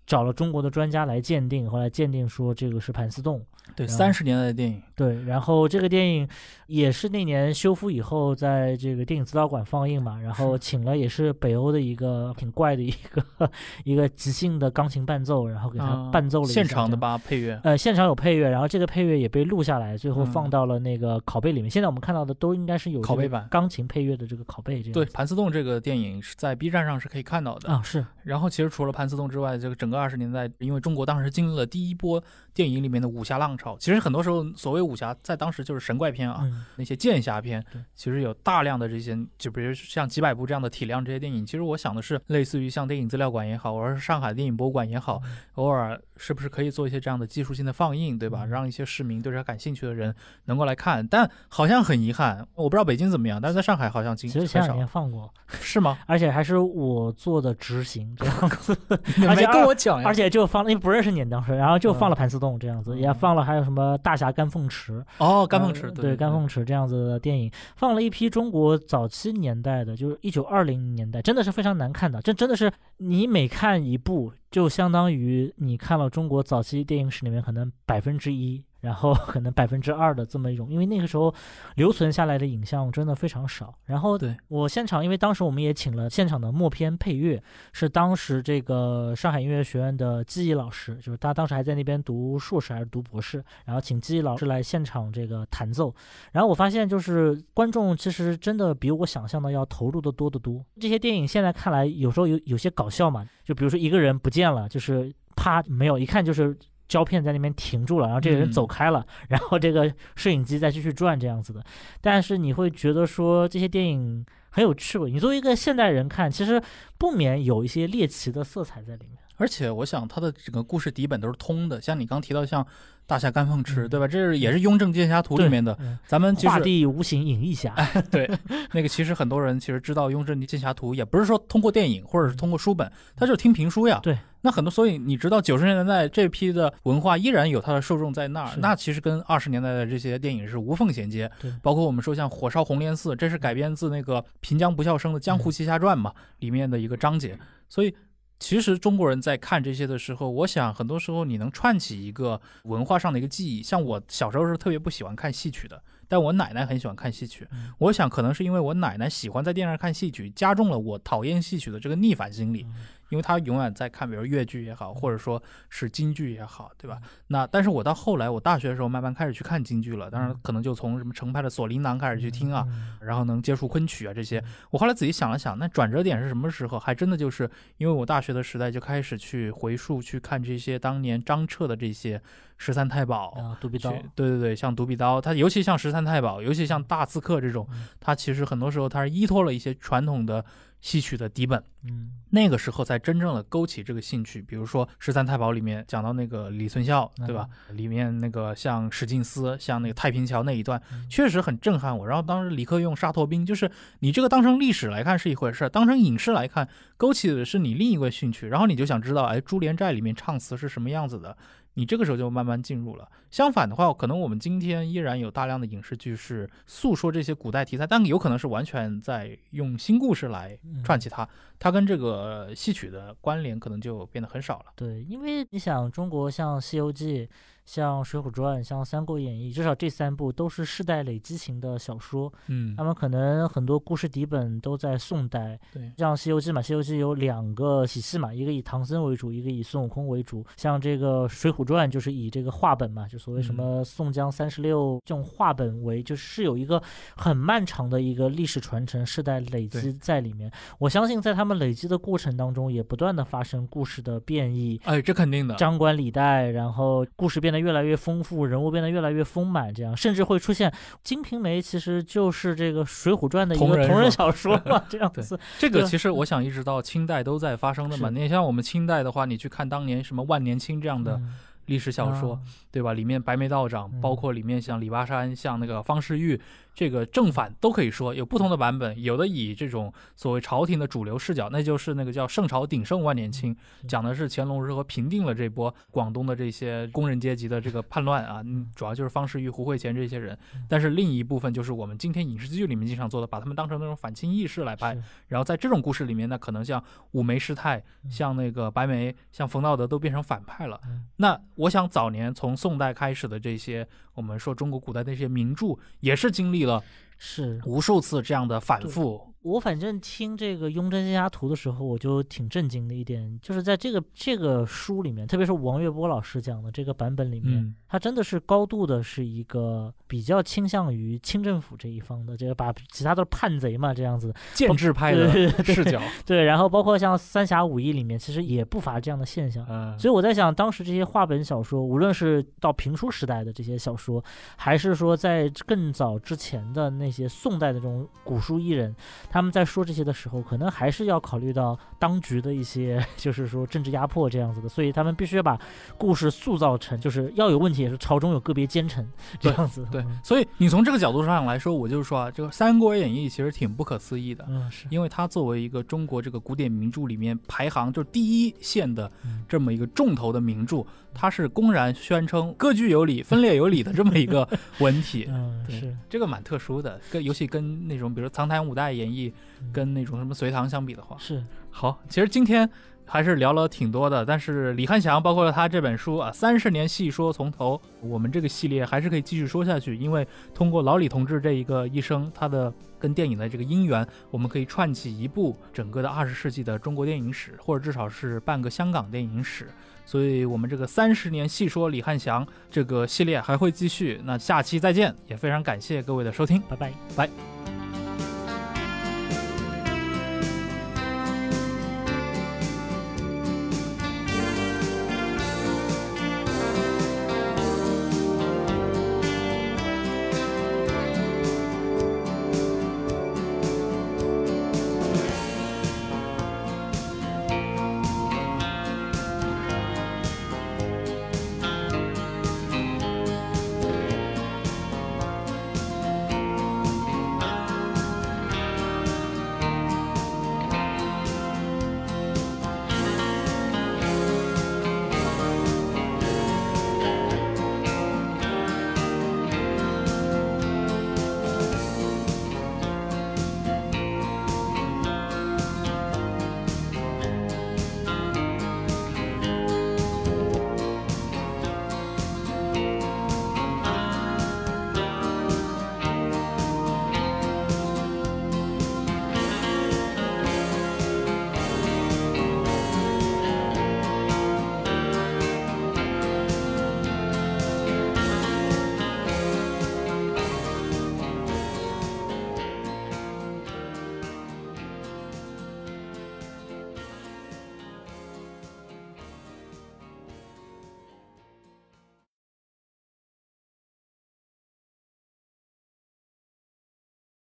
B: 找了中国的专家来鉴定，后来鉴定说这个是盘丝洞。
C: 对三十年代的电影，
B: 对，然后这个电影也是那年修复以后，在这个电影资料馆放映嘛，然后请了也是北欧的一个挺怪的一个一个即兴的钢琴伴奏，然后给他
C: 啊
B: 伴奏了一下
C: 现场的？吧配乐，
B: 呃，现场有配乐，然后这个配乐也被录下来，最后放
C: 嗯
B: 到了那个拷贝里面。现在我们看到的都应该是有
C: 拷贝版
B: 钢琴配乐的这个拷贝，这样
C: 对，盘丝洞这个电影是在 B 站上是可以看到的。
B: 啊，是
C: 然后其实除了盘丝洞之外，这个整个二十年代，因为中国当时经历了第一波电影里面的武侠浪潮，其实很多时候所谓武侠，在当时就是神怪片啊，
B: 嗯
C: 那些剑侠片，其实有大量的这些，就比如像几百部这样的体量这些电影，其实我想的是，类似于像电影资料馆也好，或者是上海电影博物馆也好，偶尔是不是可以做一些这样的技术性的放映，对吧？
B: 嗯
C: 让一些市民对这感兴趣的人能够来看。但好像很遗憾，我不知道北京怎么样，但是在上海好像经
B: 其实前两，年放过，
C: 是吗？
B: 而且还是我做的执行这样子。(laughs) 而且
C: 你没跟我讲呀
B: 而。且就放了，因为不认识你当时，然后就放了
C: 嗯
B: 盘丝洞这样子，
C: 嗯
B: 也放了还有什么大侠甘凤池，
C: 哦，甘凤池，
B: 呃
C: 对
B: 对甘凤池这样子的电影，放了一批中国早期年代的，就是一九二零年代，真的是非常难看的，这真的是你每看一部，就相当于你看了中国早期电影史里面可能百分之一。然后 (laughs) 可能百分之二的这么一种，因为那个时候留存下来的影像真的非常少。然后
C: 对
B: 我现场，因为当时我们也请了现场的默片配乐，是当时这个上海音乐学院的记忆老师，就是他当时还在那边读硕士还是读博士，然后请记忆老师来现场这个弹奏。然后我发现，就是观众其实真的比我想象的要投入的多得多。这些电影现在看来，有时候有有些搞笑嘛，就比如说一个人不见了，就是啪没有，一看就是。胶片在那边停住了，然后这个人
C: 嗯
B: 走开了，然后这个摄影机再继续转这样子的。但是你会觉得说这些电影很有趣味，你作为一个现代人看，其实不免有一些猎奇的色彩在里面。
C: 而且我想它的整个故事底本都是通的，像你刚提到像大侠甘凤池，
B: 嗯
C: 对吧？这是也是《雍正剑侠图》里面的。
B: 嗯
C: 咱们其
B: 画地无形影一侠，(laughs)
C: 对 (laughs) 那个，其实很多人其实知道《雍正剑侠图》，也不是说通过电影或者是通过书本，他就是听评书呀。
B: 对，
C: 那很多，所以你知道九十年代这批的文化依然有它的受众在那儿，那其实跟二十年代的这些电影是无缝衔接。
B: 对
C: 包括我们说像《火烧红莲寺》，这是改编自那个平江不肖生的《江湖奇侠传》嘛，里面的一个章节。所以，其实中国人在看这些的时候，我想很多时候你能串起一个文化上的一个记忆。像我小时候是特别不喜欢看戏曲的，但我奶奶很喜欢看戏曲。
B: 嗯
C: 我想可能是因为我奶奶喜欢在电视上看戏曲，加重了我讨厌戏曲的这个逆反心理。
B: 嗯
C: 因为他永远在看，比如越剧也好，或者说是京剧也好，对吧？那但是我到后来，我大学的时候慢慢开始去看京剧了，当然可能就从什么程派的《锁麟囊》开始去听啊，
B: 嗯
C: 然后能接触昆曲啊这些。我后来仔细想了想，那转折点是什么时候？还真的就是因为我大学的时代就开始去回溯去看这些当年张彻的这些十三太保。
B: 啊，独臂刀，
C: 对对对，像独臂刀，它尤其像十三太保，尤其像大刺客这种
B: 嗯，
C: 它其实很多时候它是依托了一些传统的戏曲的底本，
B: 嗯
C: 那个时候才真正的勾起这个兴趣。比如说《十三太保》里面讲到那个李存孝，对吧？里面那个像史进思，像那个太平桥那一段，
B: 嗯
C: 确实很震撼我。然后当时李克用杀拓兵，就是你这个当成历史来看是一回事儿，当成影视来看，勾起的是你另一个兴趣，然后你就想知道，哎，珠帘寨里面唱词是什么样子的。你这个时候就慢慢进入了。相反的话，可能我们今天依然有大量的影视剧是诉说这些古代题材，但有可能是完全在用新故事来
B: 嗯
C: 串起它，它跟这个戏曲的关联可能就变得很少了。
B: 对，因为你想，中国像《西游记》，像《水浒传》、像《三国演义》，至少这三部都是世代累积型的小说。
C: 嗯
B: 他们可能很多故事底本都在宋代，
C: 对，
B: 像《西游记》嘛，《西游记》有两个体系嘛，一个以唐僧为主，一个以孙悟空为主。像这个《水浒传》就是以这个话本嘛，就所谓什么宋江三十六这种话本为，就是有一个很漫长的一个历史传承、世代累积在里面。我相信在他们累积的过程当中，也不断的发生故事的变异。
C: 哎，这肯定的。
B: 张冠李戴，然后故事变得越来越丰富，人物变得越来越丰满，这样甚至会出现《金瓶梅》，其实就是这个《水浒传》的一个同人小说嘛，(laughs) 这样子。
C: 这个其实我想一直到清代都在发生的嘛。
B: 是
C: 你像我们清代的话，你去看当年什么万年青这样的
B: 嗯
C: 历史小说，
B: 啊
C: 对吧？里面白眉道长，
B: 嗯
C: 包括里面像李巴山、像那个方世玉，这个正反都可以说有不同的版本。有的以这种所谓朝廷的主流视角，那就是那个叫圣朝鼎盛万年青，
B: 嗯
C: 讲的是乾隆如何平定了这波广东的这些工人阶级的这个叛乱啊。嗯，主要就是方世玉、胡慧乾这些人。
B: 嗯
C: 但是另一部分就是我们今天影视剧里面经常做的，把他们当成那种反清义士来拍。然后在这种故事里面呢，可能像五梅师太、
B: 嗯
C: 像那个白眉、像冯道德都变成反派了。
B: 嗯
C: 那我想早年从宋代开始的这些，我们说中国古代的这些名著，也是经历了
B: 是
C: 无数次这样的反复。
B: 我反正听这个《雍正剑侠图》的时候，我就挺震惊的一点，就是在这个这个书里面，特别是王月波老师讲的这个版本里面，
C: 嗯，
B: 它真的是高度的是一个比较倾向于清政府这一方的，这个把其他都是叛贼嘛这样子的。
C: 建制派的视角。
B: 对，然后包括像《三侠五义》里面，其实也不乏这样的现象。
C: 嗯，
B: 所以我在想，当时这些话本小说，无论是到评书时代的这些小说，还是说在更早之前的那些宋代的这种古书艺人，他们在说这些的时候，可能还是要考虑到当局的一些，(laughs) 就是说政治压迫这样子的，所以他们必须要把故事塑造成，就是要有问题，也是朝中有个别奸臣这样子。
C: 对
B: 嗯，
C: 所以你从这个角度上来说，我就是说啊，这个《三国演义》其实挺不可思议的。
B: 嗯，是，
C: 因为它作为一个中国这个古典名著里面排行就是第一线的
B: 嗯
C: 这么一个重头的名著，它是公然宣称割据有理、分裂有理的这么一个文体。
B: 嗯，是，
C: 这个蛮特殊的，跟尤其跟那种比如说《唐谈五代演义》
B: 嗯
C: 跟那种什么隋唐相比的话，
B: 是，
C: 好，其实今天还是聊了挺多的，但是李汉祥包括他这本书啊，三十年细说从头，我们这个系列还是可以继续说下去，因为通过老李同志这一个一生，他的跟电影的这个姻缘，我们可以串起一部整个的二十世纪的中国电影史，或者至少是半个香港电影史。所以，我们这个三十年细说李汉祥这个系列还会继续。那下期再见，也非常感谢各位的收听。
B: 拜拜。
C: 拜。